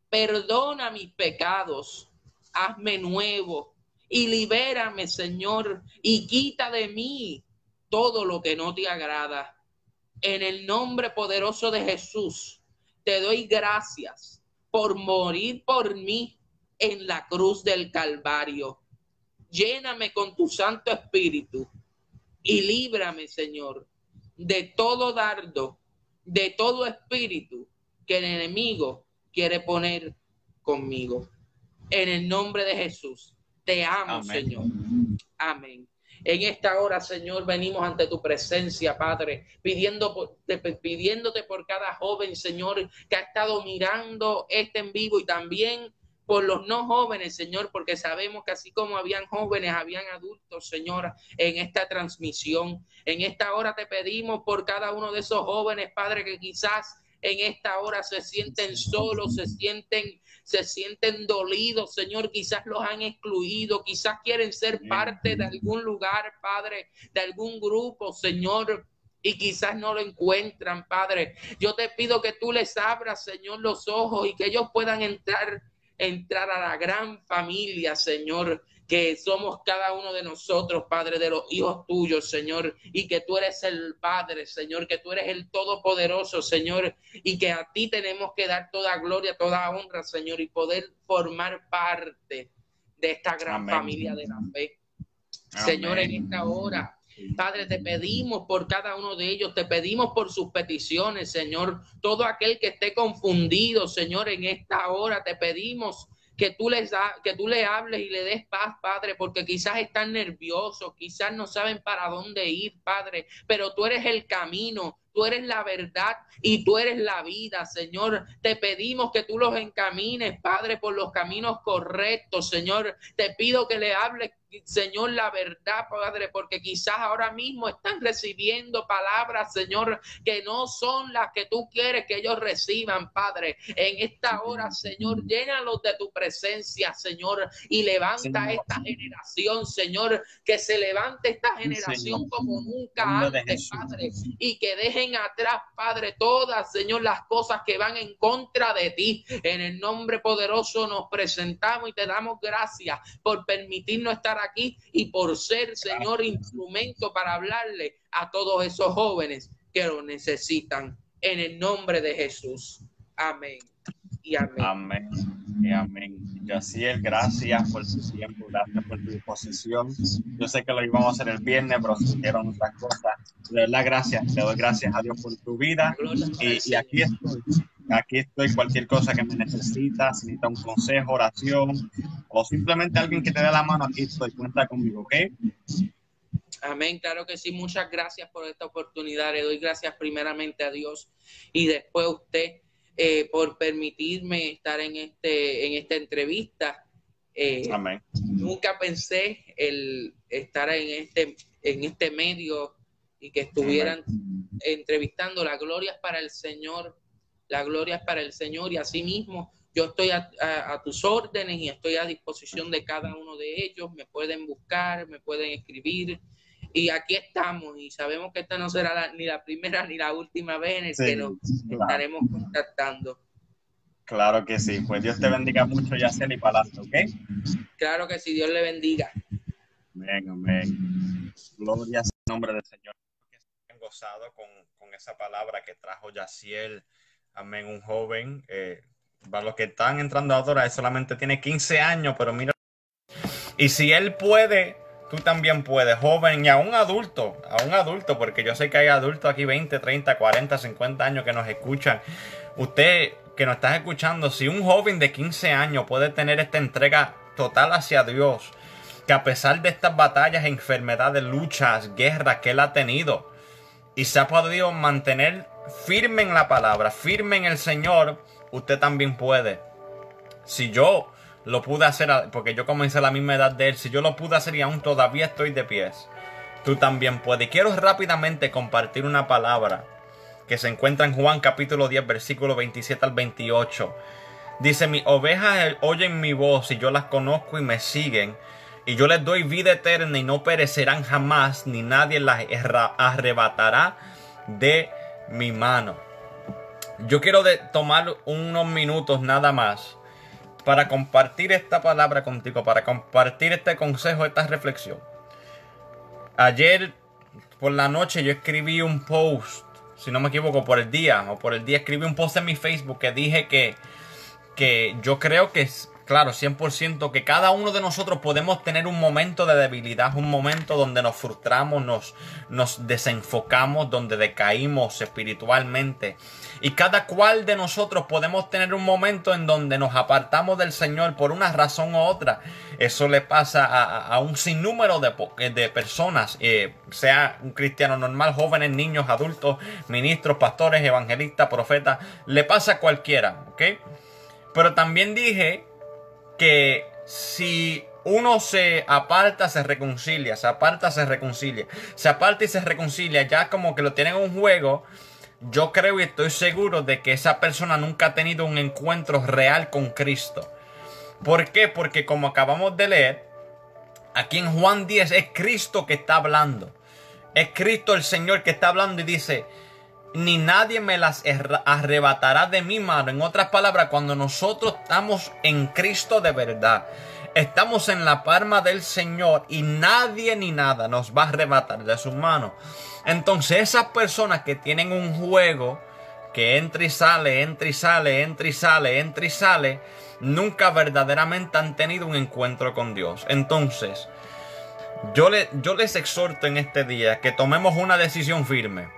Perdona mis pecados hazme nuevo y libérame, Señor, y quita de mí todo lo que no te agrada. En el nombre poderoso de Jesús, te doy gracias por morir por mí en la cruz del Calvario. Lléname con tu Santo Espíritu y líbrame, Señor, de todo dardo, de todo espíritu que el enemigo quiere poner conmigo en el nombre de Jesús. Te amo, Señor. Amén. En esta hora, Señor, venimos ante tu presencia, Padre, pidiendo pidiéndote por cada joven, Señor, que ha estado mirando este en vivo y también por los no jóvenes, Señor, porque sabemos que así como habían jóvenes, habían adultos, Señor, en esta transmisión. En esta hora te pedimos por cada uno de esos jóvenes, Padre, que quizás en esta hora se sienten solos, se sienten se sienten dolidos, Señor, quizás los han excluido, quizás quieren ser parte de algún lugar, Padre, de algún grupo, Señor, y quizás no lo encuentran, Padre. Yo te pido que tú les abras, Señor, los ojos y que ellos puedan entrar entrar a la gran familia, Señor, que somos cada uno de nosotros, Padre, de los hijos tuyos, Señor, y que tú eres el Padre, Señor, que tú eres el Todopoderoso, Señor, y que a ti tenemos que dar toda gloria, toda honra, Señor, y poder formar parte de esta gran familia de la fe. Señor, en esta hora. Padre, te pedimos por cada uno de ellos, te pedimos por sus peticiones, Señor. Todo aquel que esté confundido, Señor, en esta hora, te pedimos que tú les que tú le hables y le des paz, Padre, porque quizás están nerviosos, quizás no saben para dónde ir, Padre, pero tú eres el camino, tú eres la verdad y tú eres la vida, Señor. Te pedimos que tú los encamines, Padre, por los caminos correctos, Señor. Te pido que le hables Señor, la verdad, Padre, porque quizás ahora mismo están recibiendo palabras, Señor, que no son las que tú quieres que ellos reciban, Padre. En esta hora, Señor, llénalos de tu presencia, Señor, y levanta esta generación, Señor, que se levante esta generación como nunca antes, Padre, y que dejen atrás, Padre, todas, Señor, las cosas que van en contra de ti. En el nombre poderoso nos presentamos y te damos gracias por permitirnos estar aquí y por ser, Señor, instrumento para hablarle a todos esos jóvenes que lo necesitan. En el nombre de Jesús. Amén. Y amén. Amén. Amén. Yaciel, gracias por su tiempo, gracias por tu disposición. Yo sé que lo íbamos a hacer el viernes, pero hicieron otras cosas. De verdad, gracias. Te doy gracias a Dios por tu vida. Y, y aquí estoy aquí estoy, cualquier cosa que me necesitas, si necesitas un consejo, oración o simplemente alguien que te dé la mano, aquí estoy, cuenta conmigo, ¿ok? Amén, claro que sí. Muchas gracias por esta oportunidad. Le doy gracias primeramente a Dios y después a usted eh, por permitirme estar en, este, en esta entrevista. Eh, Amén. Nunca pensé el estar en este, en este medio y que estuvieran entrevistando. La gloria es para el Señor, la gloria es para el Señor y asimismo yo estoy a, tus órdenes y estoy a disposición de cada uno de ellos. Me pueden buscar, me pueden escribir y aquí estamos y sabemos que esta no será ni la primera ni la última vez en el que nos estaremos contactando. Claro que sí, pues Dios te bendiga mucho, Yacel y Palacio, ¿ok? Claro que sí, Dios le bendiga. Amén, amén. Gloria al nombre del Señor. Gozado con, con, esa palabra que trajo Yaciel, amén, un joven. Eh, para los que están entrando ahora, él solamente tiene 15 años, pero mira. Y si él puede tú también puedes, joven y a un adulto, a un adulto, porque yo sé que hay adultos aquí 20, 30, 40, 50 años que nos escuchan. Usted que nos está escuchando, si un joven de 15 años puede tener esta entrega total hacia Dios, que a pesar de estas batallas, enfermedades, luchas, guerras que él ha tenido, y se ha podido mantener firme en la palabra, firme en el Señor, usted también puede. Si yo lo pude hacer porque yo comencé a la misma edad de él. Si yo lo pude hacer y aún todavía estoy de pies, tú también puedes. Quiero rápidamente compartir una palabra que se encuentra en Juan capítulo 10, versículo 27 al 28. Dice, mis ovejas oyen mi voz y yo las conozco y me siguen. Y yo les doy vida eterna y no perecerán jamás, ni nadie las arrebatará de mi mano. Yo quiero de tomar unos minutos nada más para compartir esta palabra contigo, para compartir este consejo, esta reflexión. Ayer por la noche yo escribí un post, si no me equivoco, por el día o por el día escribí un post en mi Facebook que dije que, que yo creo que es, claro, 100% que cada uno de nosotros podemos tener un momento de debilidad, un momento donde nos frustramos, nos, nos desenfocamos, donde decaímos espiritualmente. Y cada cual de nosotros podemos tener un momento en donde nos apartamos del Señor por una razón u otra. Eso le pasa a, un sinnúmero de, de personas, eh, sea un cristiano normal, jóvenes, niños, adultos, ministros, pastores, evangelistas, profetas. Le pasa a cualquiera, ¿ok? Pero también dije que si uno se aparta, se reconcilia, se aparta, se reconcilia, se aparta y se reconcilia, ya como que lo tienen en un juego yo creo y estoy seguro de que esa persona nunca ha tenido un encuentro real con Cristo. ¿Por qué? Porque como acabamos de leer, aquí en Juan 10 es Cristo que está hablando. Es Cristo el Señor que está hablando y dice, ni nadie me las arrebatará de mi mano. En otras palabras, cuando nosotros estamos en Cristo de verdad, estamos en la palma del Señor y nadie ni nada nos va a arrebatar de su mano. Entonces esas personas que tienen un juego que entra y sale, entra y sale, entra y sale, entra y sale, nunca verdaderamente han tenido un encuentro con Dios. Entonces, yo, le, yo les exhorto en este día que tomemos una decisión firme.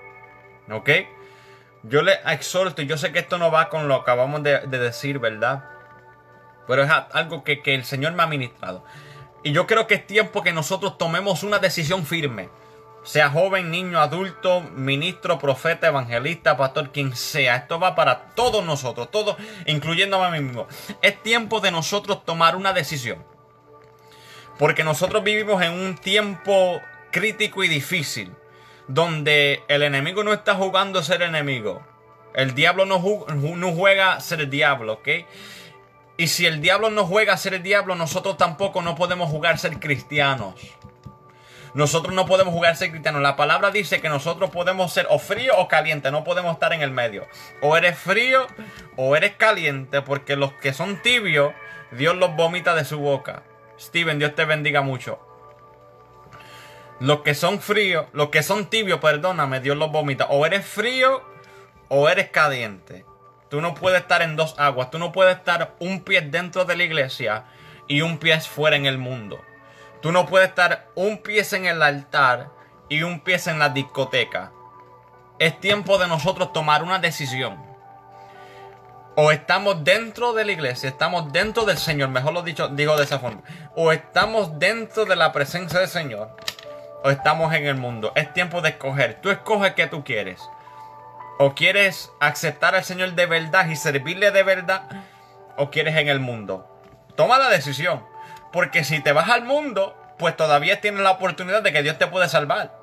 ¿Ok? Yo les exhorto, y yo sé que esto no va con lo que acabamos de, decir, ¿verdad? Pero es algo que, que el Señor me ha ministrado. Y yo creo que es tiempo que nosotros tomemos una decisión firme sea joven, niño, adulto, ministro, profeta, evangelista, pastor, quien sea. Esto va para todos nosotros, todos, incluyendo a mí mismo. Es tiempo de nosotros tomar una decisión. Porque nosotros vivimos en un tiempo crítico y difícil, donde el enemigo no está jugando a ser enemigo. El diablo no, no juega a ser el diablo, ¿ok? Y si el diablo no juega a ser el diablo, nosotros tampoco no podemos jugar a ser cristianos. Nosotros no podemos jugar ser cristianos. La palabra dice que nosotros podemos ser o frío o caliente, no podemos estar en el medio. O eres frío o eres caliente, porque los que son tibios, Dios los vomita de su boca. Steven, Dios te bendiga mucho. Los que son fríos, los que son tibios, perdóname, Dios los vomita. O eres frío o eres caliente. Tú no puedes estar en dos aguas. Tú no puedes estar un pie dentro de la iglesia y un pie fuera en el mundo. Tú no puedes estar un pie en el altar y un pie en la discoteca. Es tiempo de nosotros tomar una decisión. O estamos dentro de la iglesia, estamos dentro del Señor, mejor lo dicho, digo de esa forma. O estamos dentro de la presencia del Señor, o estamos en el mundo. Es tiempo de escoger. Tú escoges qué tú quieres. O quieres aceptar al Señor de verdad y servirle de verdad, o quieres en el mundo. Toma la decisión. Porque si te vas al mundo, pues todavía tienes la oportunidad de que Dios te puede salvar.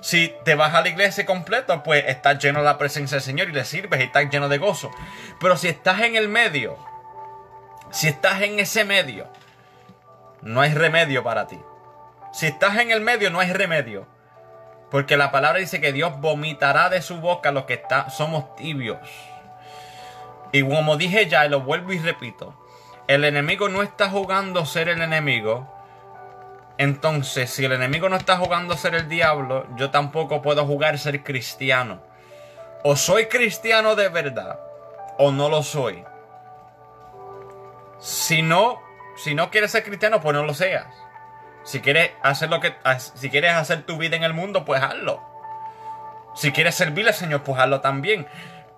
Si te vas a la iglesia completa, pues estás lleno de la presencia del Señor y le sirves y estás lleno de gozo. Pero si estás en el medio, si estás en ese medio, no hay remedio para ti. Si estás en el medio, no hay remedio. Porque la palabra dice que Dios vomitará de su boca los que está, somos tibios. Y como dije ya, y lo vuelvo y repito, el enemigo no está jugando ser el enemigo, entonces, si el enemigo no está jugando a ser el diablo, yo tampoco puedo jugar ser cristiano. O soy cristiano de verdad, o no lo soy. Si no, si no quieres ser cristiano, pues no lo seas. Si quieres hacer lo que, si quieres hacer tu vida en el mundo, pues hazlo. Si quieres servirle al Señor, pues hazlo también.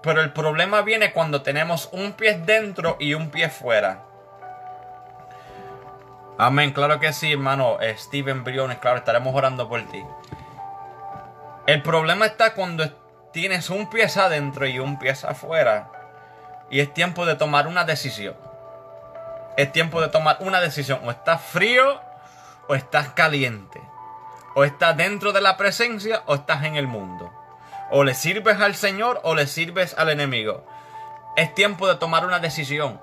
Pero el problema viene cuando tenemos un pie dentro y un pie fuera. Amén, claro que sí, hermano. Steven Briones, claro, estaremos orando por ti. El problema está cuando tienes un pie adentro y un pie afuera. Y es tiempo de tomar una decisión. Es tiempo de tomar una decisión. O estás frío o estás caliente. O estás dentro de la presencia o estás en el mundo. O le sirves al Señor o le sirves al enemigo. Es tiempo de tomar una decisión.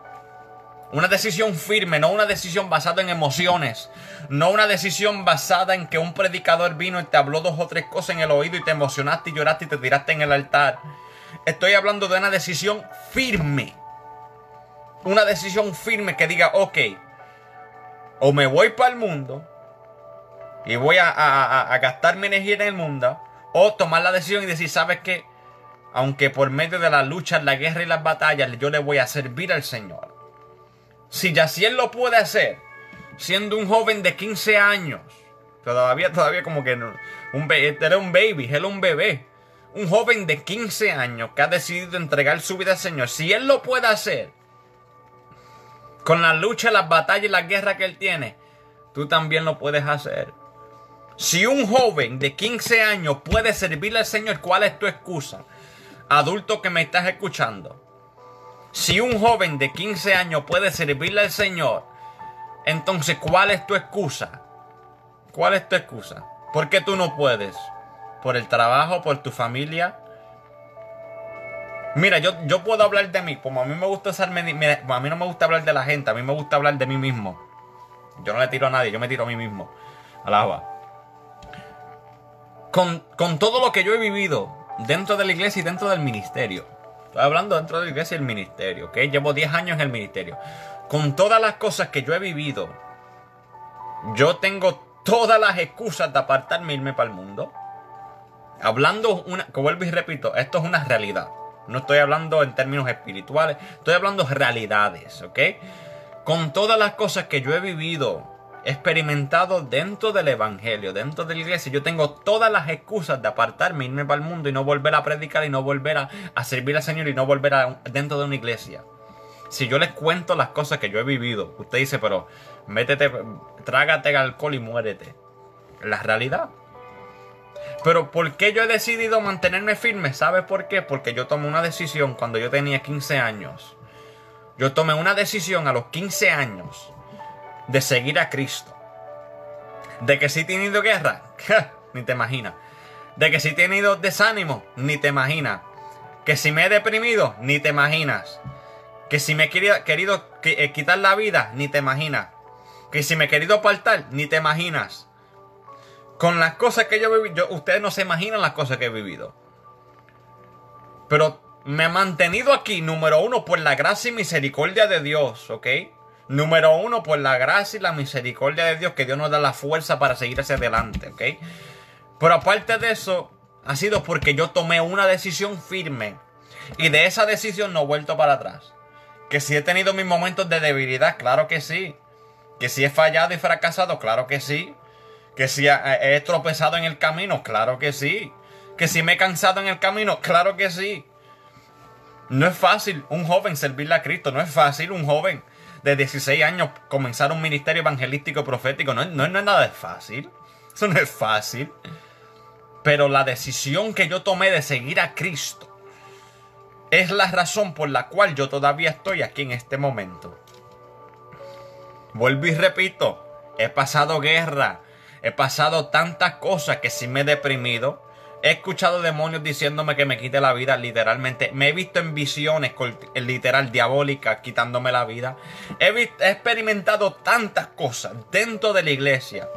Una decisión firme, no una decisión basada en emociones. No una decisión basada en que un predicador vino y te habló dos o tres cosas en el oído y te emocionaste y lloraste y te tiraste en el altar. Estoy hablando de una decisión firme. Una decisión firme que diga, ok, o me voy para el mundo y voy a, gastar mi energía en el mundo, o tomar la decisión y decir, ¿sabes qué? Aunque por medio de la lucha, la guerra y las batallas, yo le voy a servir al Señor. Si Yaciel lo puede hacer, siendo un joven de 15 años, todavía, todavía como que no, un, era un baby, él un bebé, un joven de 15 años que ha decidido entregar su vida al Señor, si él lo puede hacer, con la lucha, las batallas y la guerra que él tiene, tú también lo puedes hacer. Si un joven de 15 años puede servirle al Señor, ¿cuál es tu excusa? Adulto que me estás escuchando. Si un joven de 15 años puede servirle al Señor, entonces ¿cuál es tu excusa? ¿Cuál es tu excusa? ¿Por qué tú no puedes? ¿Por el trabajo? ¿Por tu familia? Mira, yo, yo puedo hablar de mí, como a mí me gusta usarme, mira, a mí no me gusta hablar de la gente, a mí me gusta hablar de mí mismo. Yo no le tiro a nadie, yo me tiro a mí mismo. Alaba. Con, con todo lo que yo he vivido dentro de la iglesia y dentro del ministerio, Estoy hablando dentro de la iglesia y el ministerio, ¿ok? Llevo 10 años en el ministerio. Con todas las cosas que yo he vivido, yo tengo todas las excusas de apartarme e irme para el mundo. Hablando, una, como vuelvo y repito, esto es una realidad. No estoy hablando en términos espirituales, estoy hablando realidades, ¿ok? Con todas las cosas que yo he vivido, experimentado dentro del Evangelio, dentro de la iglesia. Yo tengo todas las excusas de apartarme, irme para el mundo y no volver a predicar y no volver a, servir al Señor y no volver a, dentro de una iglesia. Si yo les cuento las cosas que yo he vivido, usted dice, pero métete, trágate alcohol y muérete. La realidad. Pero ¿por qué yo he decidido mantenerme firme? ¿Sabe por qué? Porque yo tomé una decisión cuando yo tenía 15 años. Yo tomé una decisión a los 15 años de seguir a Cristo. De que si he tenido guerra, ni te imaginas. De que si he tenido desánimo, ni te imaginas. Que si me he deprimido, ni te imaginas. Que si me he querido, eh, quitar la vida, ni te imaginas. Que si me he querido apartar, ni te imaginas. Con las cosas que yo he vivido, ustedes no se imaginan las cosas que he vivido. Pero me he mantenido aquí, número uno, por la gracia y misericordia de Dios, ¿ok? Número uno, por la gracia y la misericordia de Dios, que Dios nos da la fuerza para seguir hacia adelante, ¿ok? Pero aparte de eso, ha sido porque yo tomé una decisión firme. Y de esa decisión no he vuelto para atrás. Que si he tenido mis momentos de debilidad, claro que sí. Que si he fallado y fracasado, claro que sí. Que si he tropezado en el camino, claro que sí. Que si me he cansado en el camino, claro que sí. No es fácil un joven servirle a Cristo, no es fácil un joven de 16 años comenzar un ministerio evangelístico profético, no, no, no es nada fácil, eso no es fácil. Pero la decisión que yo tomé de seguir a Cristo es la razón por la cual yo todavía estoy aquí en este momento. Vuelvo y repito, he pasado guerra, he pasado tantas cosas que sí me he deprimido. He escuchado demonios diciéndome que me quite la vida, literalmente. Me he visto en visiones, literal, diabólicas, quitándome la vida. He, experimentado tantas cosas dentro de la iglesia.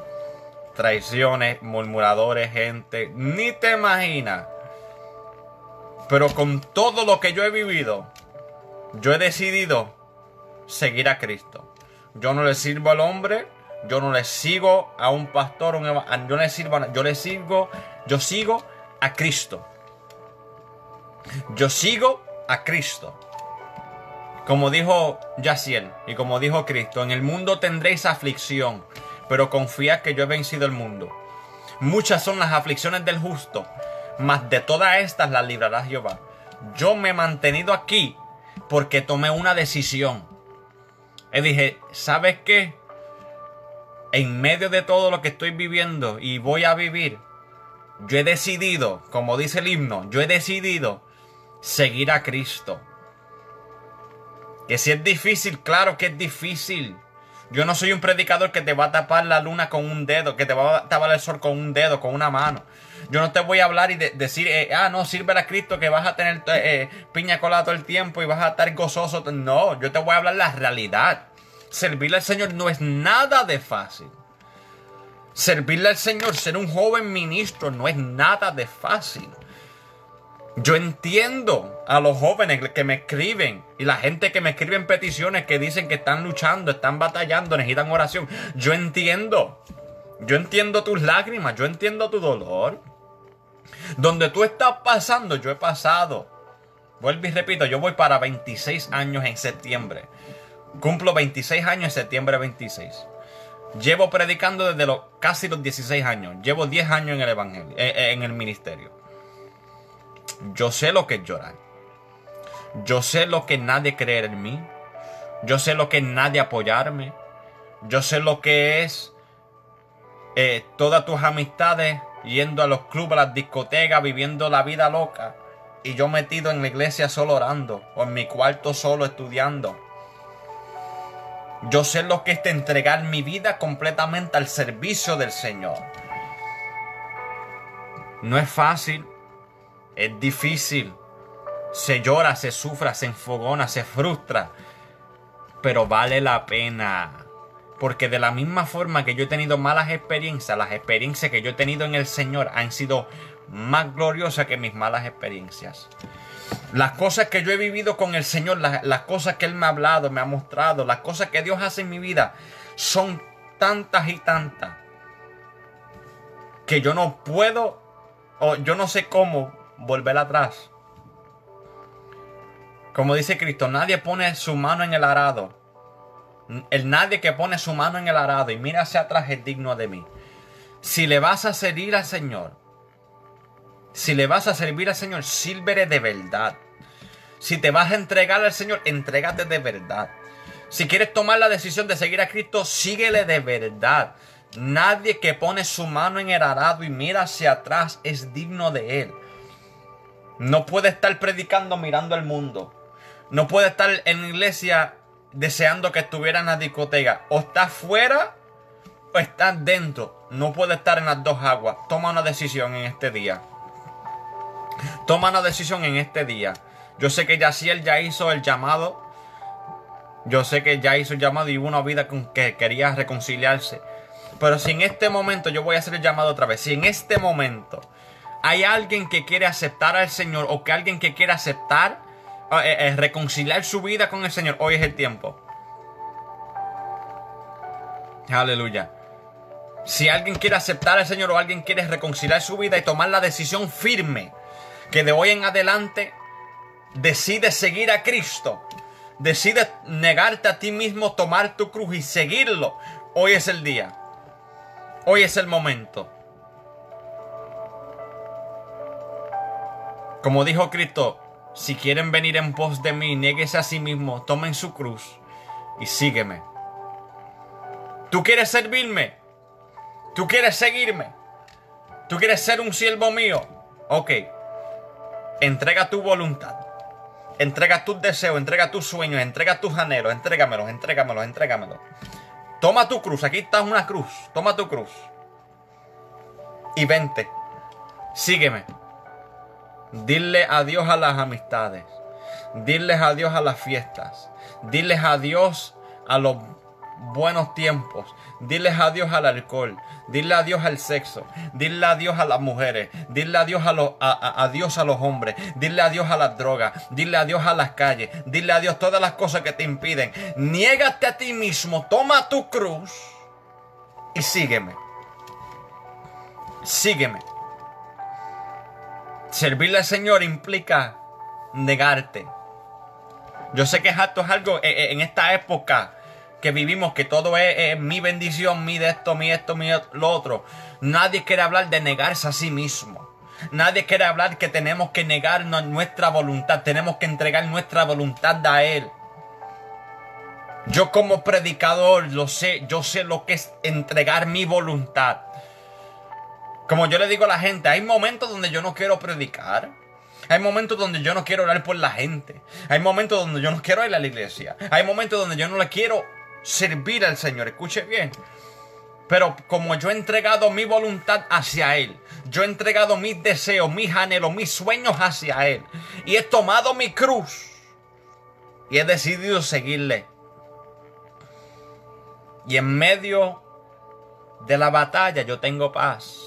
Traiciones, murmuradores, gente. Ni te imaginas. Pero con todo lo que yo he vivido, yo he decidido seguir a Cristo. Yo no le sirvo al hombre, yo no le sigo a un pastor, yo le sirvo, yo le sigo, yo sigo a Cristo. Yo sigo a Cristo. Como dijo Yaciel y como dijo Cristo, en el mundo tendréis aflicción, pero confía que yo he vencido el mundo. Muchas son las aflicciones del justo, mas de todas estas las librará Jehová. Yo me he mantenido aquí porque tomé una decisión. Y dije, ¿sabes qué? En medio de todo lo que estoy viviendo y voy a vivir, yo he decidido, como dice el himno, yo he decidido seguir a Cristo. Que si es difícil, claro que es difícil. Yo no soy un predicador que te va a tapar la luna con un dedo, que te va a tapar el sol con un dedo, con una mano. Yo no te voy a hablar y decir, eh, ah, no, sirve a Cristo que vas a tener eh, piña colada todo el tiempo y vas a estar gozoso. No, yo te voy a hablar la realidad. Servirle al Señor no es nada de fácil. Servirle al Señor, ser un joven ministro, no es nada de fácil. Yo entiendo a los jóvenes que me escriben y la gente que me escribe en peticiones que dicen que están luchando, están batallando, necesitan oración. Yo entiendo. Yo entiendo tus lágrimas, yo entiendo tu dolor. Donde tú estás pasando, yo he pasado. Vuelvo y repito, yo voy para 26 años en septiembre. Cumplo 26 años en septiembre 26. Llevo predicando desde los, casi los 16 años. Llevo 10 años en el evangelio, eh, eh, en el ministerio. Yo sé lo que es llorar. Yo sé lo que nadie creer en mí. Yo sé lo que es nadie apoyarme. Yo sé lo que es eh, todas tus amistades yendo a los clubes, a las discotecas, viviendo la vida loca. Y yo metido en la iglesia solo orando. O en mi cuarto solo estudiando. Yo sé lo que es entregar mi vida completamente al servicio del Señor. No es fácil. Es difícil. Se llora, se sufra, se enfogona, se frustra. Pero vale la pena. Porque de la misma forma que yo he tenido malas experiencias, las experiencias que yo he tenido en el Señor han sido más gloriosas que mis malas experiencias. Las cosas que yo he vivido con el Señor, las, las, cosas que Él me ha hablado, me ha mostrado, las cosas que Dios hace en mi vida, son tantas y tantas que yo no puedo, o yo no sé cómo volver atrás. Como dice Cristo, nadie pone su mano en el arado. El nadie que pone su mano en el arado y mira hacia atrás es digno de mí. Si le vas a servir al Señor, si le vas a servir al Señor, sírvele de verdad. Si te vas a entregar al Señor, entrégate de verdad. Si quieres tomar la decisión de seguir a Cristo, síguele de verdad. Nadie que pone su mano en el arado y mira hacia atrás es digno de él. No puede estar predicando mirando al mundo. No puede estar en la iglesia deseando que estuviera en la discoteca. O está fuera o está dentro. No puede estar en las dos aguas. Toma una decisión en este día. Toma una decisión en este día. Yo sé que Yaciel ya hizo el llamado. Yo sé que ya hizo el llamado y hubo una vida con que quería reconciliarse. Pero si en este momento yo voy a hacer el llamado otra vez. Si en este momento hay alguien que quiere aceptar al Señor o que alguien que quiere aceptar, eh, eh, reconciliar su vida con el Señor, hoy es el tiempo. Aleluya. Si alguien quiere aceptar al Señor o alguien quiere reconciliar su vida y tomar la decisión firme que de hoy en adelante decide seguir a Cristo, decide negarte a ti mismo, tomar tu cruz y seguirlo, hoy es el día. Hoy es el momento. Como dijo Cristo, si quieren venir en pos de mí, nieguese a sí mismo, tomen su cruz y sígueme. ¿Tú quieres servirme? ¿Tú quieres seguirme? ¿Tú quieres ser un siervo mío? Ok. Entrega tu voluntad. Entrega tus deseos, entrega tus sueños, entrega tus anhelos, entrégamelos, entrégamelos, entrégamelos. Toma tu cruz, aquí está una cruz. Toma tu cruz. Y vente. Sígueme. Dile adiós a las amistades. Diles adiós a las fiestas. Diles adiós a los buenos tiempos. Diles adiós al alcohol. Dile adiós al sexo. Dile adiós a las mujeres. Dile adiós a los, a, adiós a los hombres. Dile adiós a las drogas. Dile adiós a las calles. Dile adiós todas las cosas que te impiden. Niégate a ti mismo. Toma tu cruz y sígueme. Sígueme. Servirle al Señor implica negarte. Yo sé que esto es algo eh, eh, en esta época que vivimos, que todo es, mi bendición, mi de esto, mi esto, mi lo otro. Nadie quiere hablar de negarse a sí mismo. Nadie quiere hablar que tenemos que negarnos nuestra voluntad, tenemos que entregar nuestra voluntad a Él. Yo como predicador lo sé, yo sé lo que es entregar mi voluntad. Como yo le digo a la gente, hay momentos donde yo no quiero predicar. Hay momentos donde yo no quiero orar por la gente. Hay momentos donde yo no quiero ir a la iglesia. Hay momentos donde yo no le quiero servir al Señor. Escuche bien. Pero como yo he entregado mi voluntad hacia Él, yo he entregado mis deseos, mis anhelos, mis sueños hacia Él, y he tomado mi cruz y he decidido seguirle. Y en medio de la batalla yo tengo paz.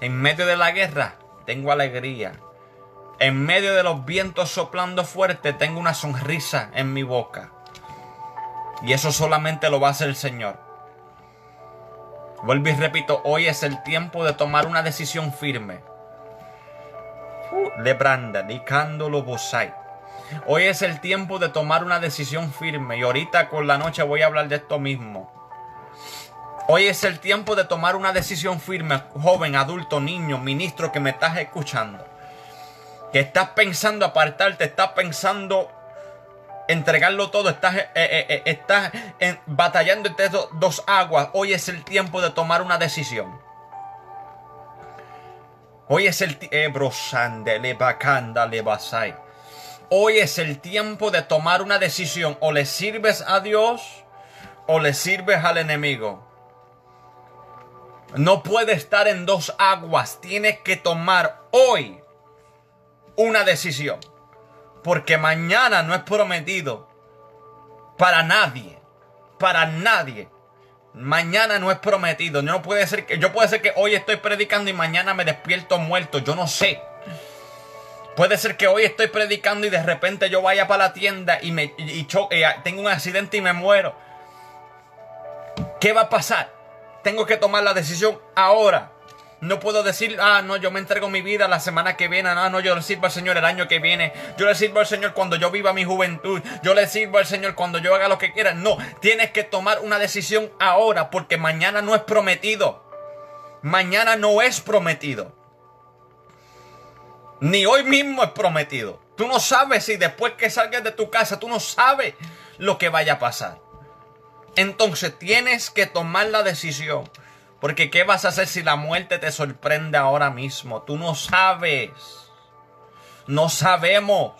En medio de la guerra tengo alegría. En medio de los vientos soplando fuerte tengo una sonrisa en mi boca. Y eso solamente lo va a hacer el Señor. Vuelvo y repito, hoy es el tiempo de tomar una decisión firme. Lebranda, lo bosai. Hoy es el tiempo de tomar una decisión firme. Y ahorita con la noche voy a hablar de esto mismo. Hoy es el tiempo de tomar una decisión firme, joven, adulto, niño, ministro que me estás escuchando. Que estás pensando apartarte, estás pensando entregarlo todo, estás, eh, eh, eh, batallando entre dos aguas, hoy es el tiempo de tomar una decisión. Hoy es el Hoy es el tiempo de tomar una decisión. O le sirves a Dios o le sirves al enemigo. No puede estar en dos aguas. Tienes que tomar hoy una decisión. Porque mañana no es prometido para nadie. Para nadie. Mañana no es prometido. No puede ser que yo puede ser que hoy estoy predicando y mañana me despierto muerto. Yo no sé. Puede ser que hoy estoy predicando y de repente yo vaya para la tienda y me y tengo un accidente y me muero. ¿Qué va a pasar? Tengo que tomar la decisión ahora. No puedo decir, ah, no, yo me entrego mi vida la semana que viene. Ah, no, yo le sirvo al Señor el año que viene. Yo le sirvo al Señor cuando yo viva mi juventud. Yo le sirvo al Señor cuando yo haga lo que quiera. No, tienes que tomar una decisión ahora porque mañana no es prometido. Mañana no es prometido. Ni hoy mismo es prometido. Tú no sabes si después que salgas de tu casa, tú no sabes lo que vaya a pasar. Entonces tienes que tomar la decisión porque ¿qué vas a hacer si la muerte te sorprende ahora mismo? Tú no sabes. No sabemos.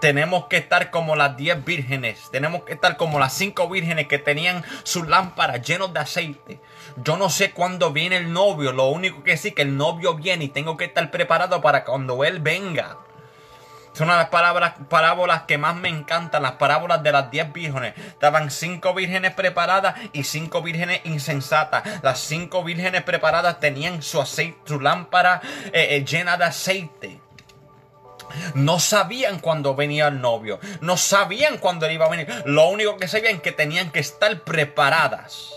Tenemos que estar como las diez vírgenes. Tenemos que estar como las cinco vírgenes que tenían sus lámparas llenos de aceite. Yo no sé cuándo viene el novio. Lo único que sí que el novio viene y tengo que estar preparado para cuando él venga. Son una de las palabras, parábolas que más me encantan, las parábolas de las diez vírgenes. Estaban cinco vírgenes preparadas y cinco vírgenes insensatas. Las cinco vírgenes preparadas tenían su aceite, su lámpara eh, eh, llena de aceite. No sabían cuándo venía el novio. No sabían cuándo él iba a venir. Lo único que sabían es que tenían que estar preparadas.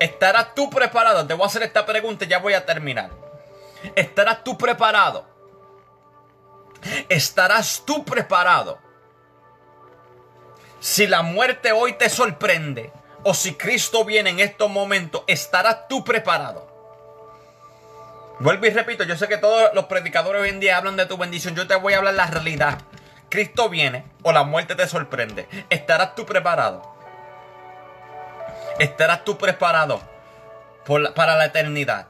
¿Estarás tú preparado? Te voy a hacer esta pregunta y ya voy a terminar. ¿Estarás tú preparado? ¿Estarás tú preparado? Si la muerte hoy te sorprende o si Cristo viene en estos momentos, ¿estarás tú preparado? Vuelvo y repito, yo sé que todos los predicadores hoy en día hablan de tu bendición. Yo te voy a hablar la realidad. Cristo viene o la muerte te sorprende. ¿Estarás tú preparado? ¿Estarás tú preparado para la eternidad?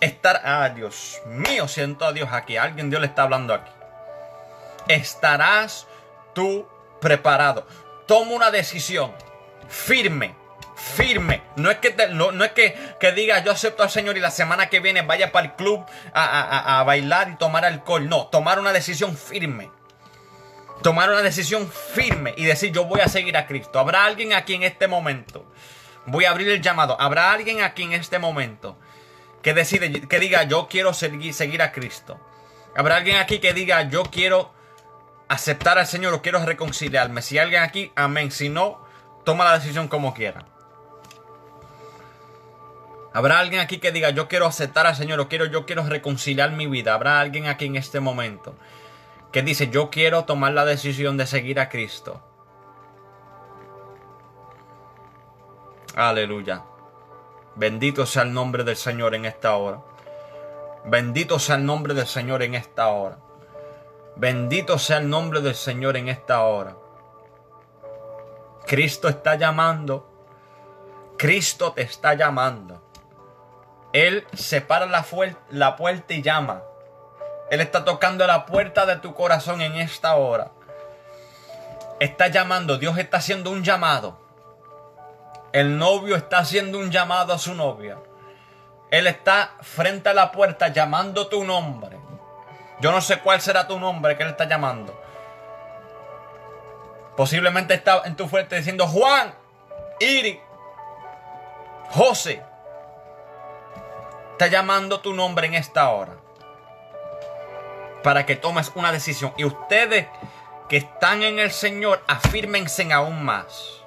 Estar, ah, Dios mío, siento a Dios aquí. Alguien Dios le está hablando aquí. Estarás tú preparado. Toma una decisión firme firme. No es que, no, es que, que, diga yo acepto al Señor y la semana que viene vaya para el club a, bailar y tomar alcohol. No, tomar una decisión firme. Tomar una decisión firme y decir yo voy a seguir a Cristo. Habrá alguien aquí en este momento. Voy a abrir el llamado. Habrá alguien aquí en este momento que decide, que diga yo quiero seguir, a Cristo. Habrá alguien aquí que diga yo quiero aceptar al Señor o quiero reconciliarme. Si hay alguien aquí, amén. Si no, toma la decisión como quiera. Habrá alguien aquí que diga, yo quiero aceptar al Señor o quiero, yo quiero reconciliar mi vida. Habrá alguien aquí en este momento que dice, yo quiero tomar la decisión de seguir a Cristo. Aleluya. Bendito sea el nombre del Señor en esta hora. Bendito sea el nombre del Señor en esta hora. Bendito sea el nombre del Señor en esta hora. Cristo está llamando. Cristo te está llamando. Él separa la, puerta y llama. Él está tocando la puerta de tu corazón en esta hora. Está llamando, Dios está haciendo un llamado. El novio está haciendo un llamado a su novia. Él está frente a la puerta llamando tu nombre. Yo no sé cuál será tu nombre que Él está llamando. Posiblemente está en tu fuerte diciendo Juan, Iri, José está llamando tu nombre en esta hora. Para que tomes una decisión. Y ustedes que están en el Señor, afírmense aún más.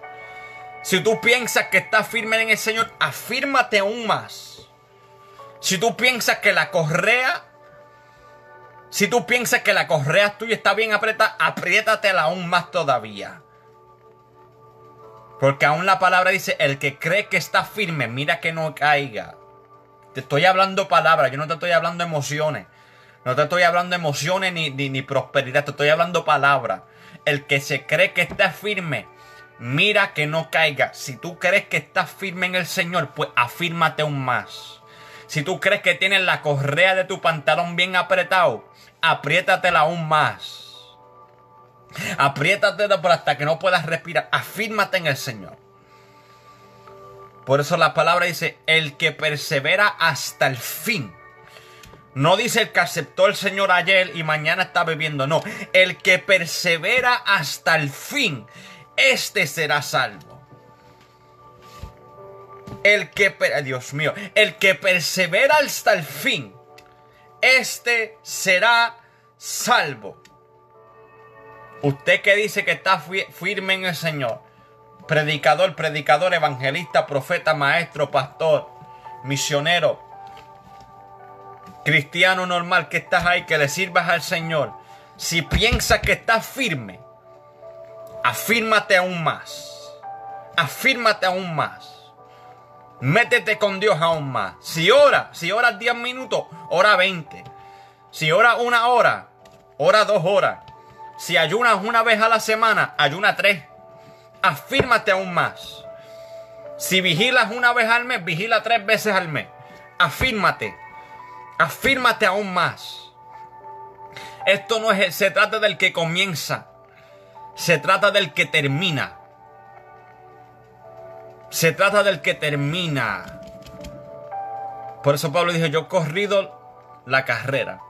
Si tú piensas que estás firme en el Señor, afírmate aún más. Si tú piensas que la correa, si tú piensas que la correa tuya está bien apretada, apriétatela aún más todavía. Porque aún la palabra dice, el que cree que está firme, mira que no caiga. Te estoy hablando palabras, yo no te estoy hablando emociones. No te estoy hablando emociones ni, ni, prosperidad, te estoy hablando palabras. El que se cree que está firme, mira que no caiga. Si tú crees que estás firme en el Señor, pues afírmate aún más. Si tú crees que tienes la correa de tu pantalón bien apretado, apriétatela aún más. Apriétatela por hasta que no puedas respirar. Afírmate en el Señor. Por eso la palabra dice, el que persevera hasta el fin. No dice el que aceptó el Señor ayer y mañana está bebiendo. No, el que persevera hasta el fin, este será salvo. El que, Dios mío, el que persevera hasta el fin, este será salvo. Usted que dice que está firme en el Señor, predicador, predicador, evangelista, profeta, maestro, pastor, misionero, cristiano normal que estás ahí, que le sirvas al Señor, si piensas que estás firme, afírmate aún más. Afírmate aún más. Métete con Dios aún más. Si ora, si oras 10 minutos, ora 20. Si ora una hora, ora dos horas. Si ayunas una vez a la semana, ayuna tres afírmate aún más. Si vigilas una vez al mes, vigila tres veces al mes. Afírmate. Afírmate aún más. Esto no es, se trata del que comienza. Se trata del que termina. Se trata del que termina. Por eso Pablo dijo, yo he corrido la carrera.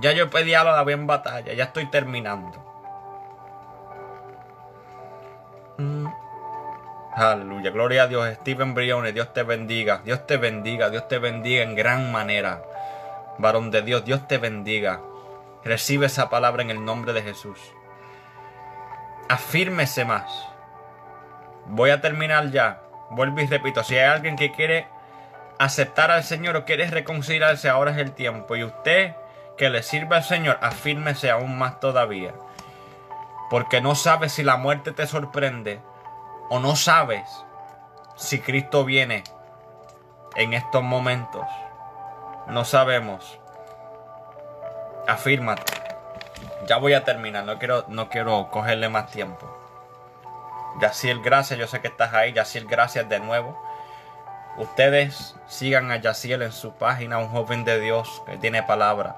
Ya yo he peleado la bien batalla, ya estoy terminando. Aleluya, gloria a Dios. Steven Briones, Dios te bendiga. Dios te bendiga, Dios te bendiga en gran manera. Varón de Dios, Dios te bendiga. Recibe esa palabra en el nombre de Jesús. Afírmese más. Voy a terminar ya. Vuelvo y repito, si hay alguien que quiere aceptar al Señor o quiere reconciliarse, ahora es el tiempo. Y usted que le sirva al Señor, afírmese aún más todavía. Porque no sabes si la muerte te sorprende o no sabes si Cristo viene en estos momentos. No sabemos. Afírmate. Ya voy a terminar, no quiero, no quiero cogerle más tiempo. Yaciel, gracias, yo sé que estás ahí. Yaciel, gracias de nuevo. Ustedes sigan a Yaciel en su página, un joven de Dios que tiene palabra.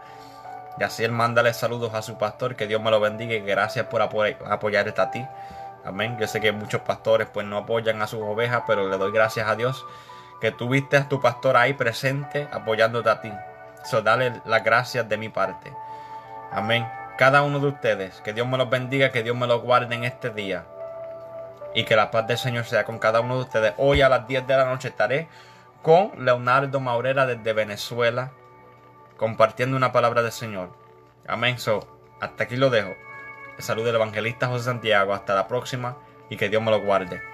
Yaciel, mándale saludos a su pastor, que Dios me lo bendiga y gracias por apoyarte a ti. Amén. Yo sé que muchos pastores pues no apoyan a sus ovejas, pero le doy gracias a Dios que tuviste a tu pastor ahí presente apoyándote a ti. So, dale las gracias de mi parte. Amén cada uno de ustedes. Que Dios me los bendiga, que Dios me los guarde en este día. Y que la paz del Señor sea con cada uno de ustedes. Hoy a las 10 de la noche estaré con Leonardo Maurera desde Venezuela, compartiendo una palabra del Señor. Amén. So, hasta aquí lo dejo. Salud del evangelista José Santiago. Hasta la próxima y que Dios me lo guarde.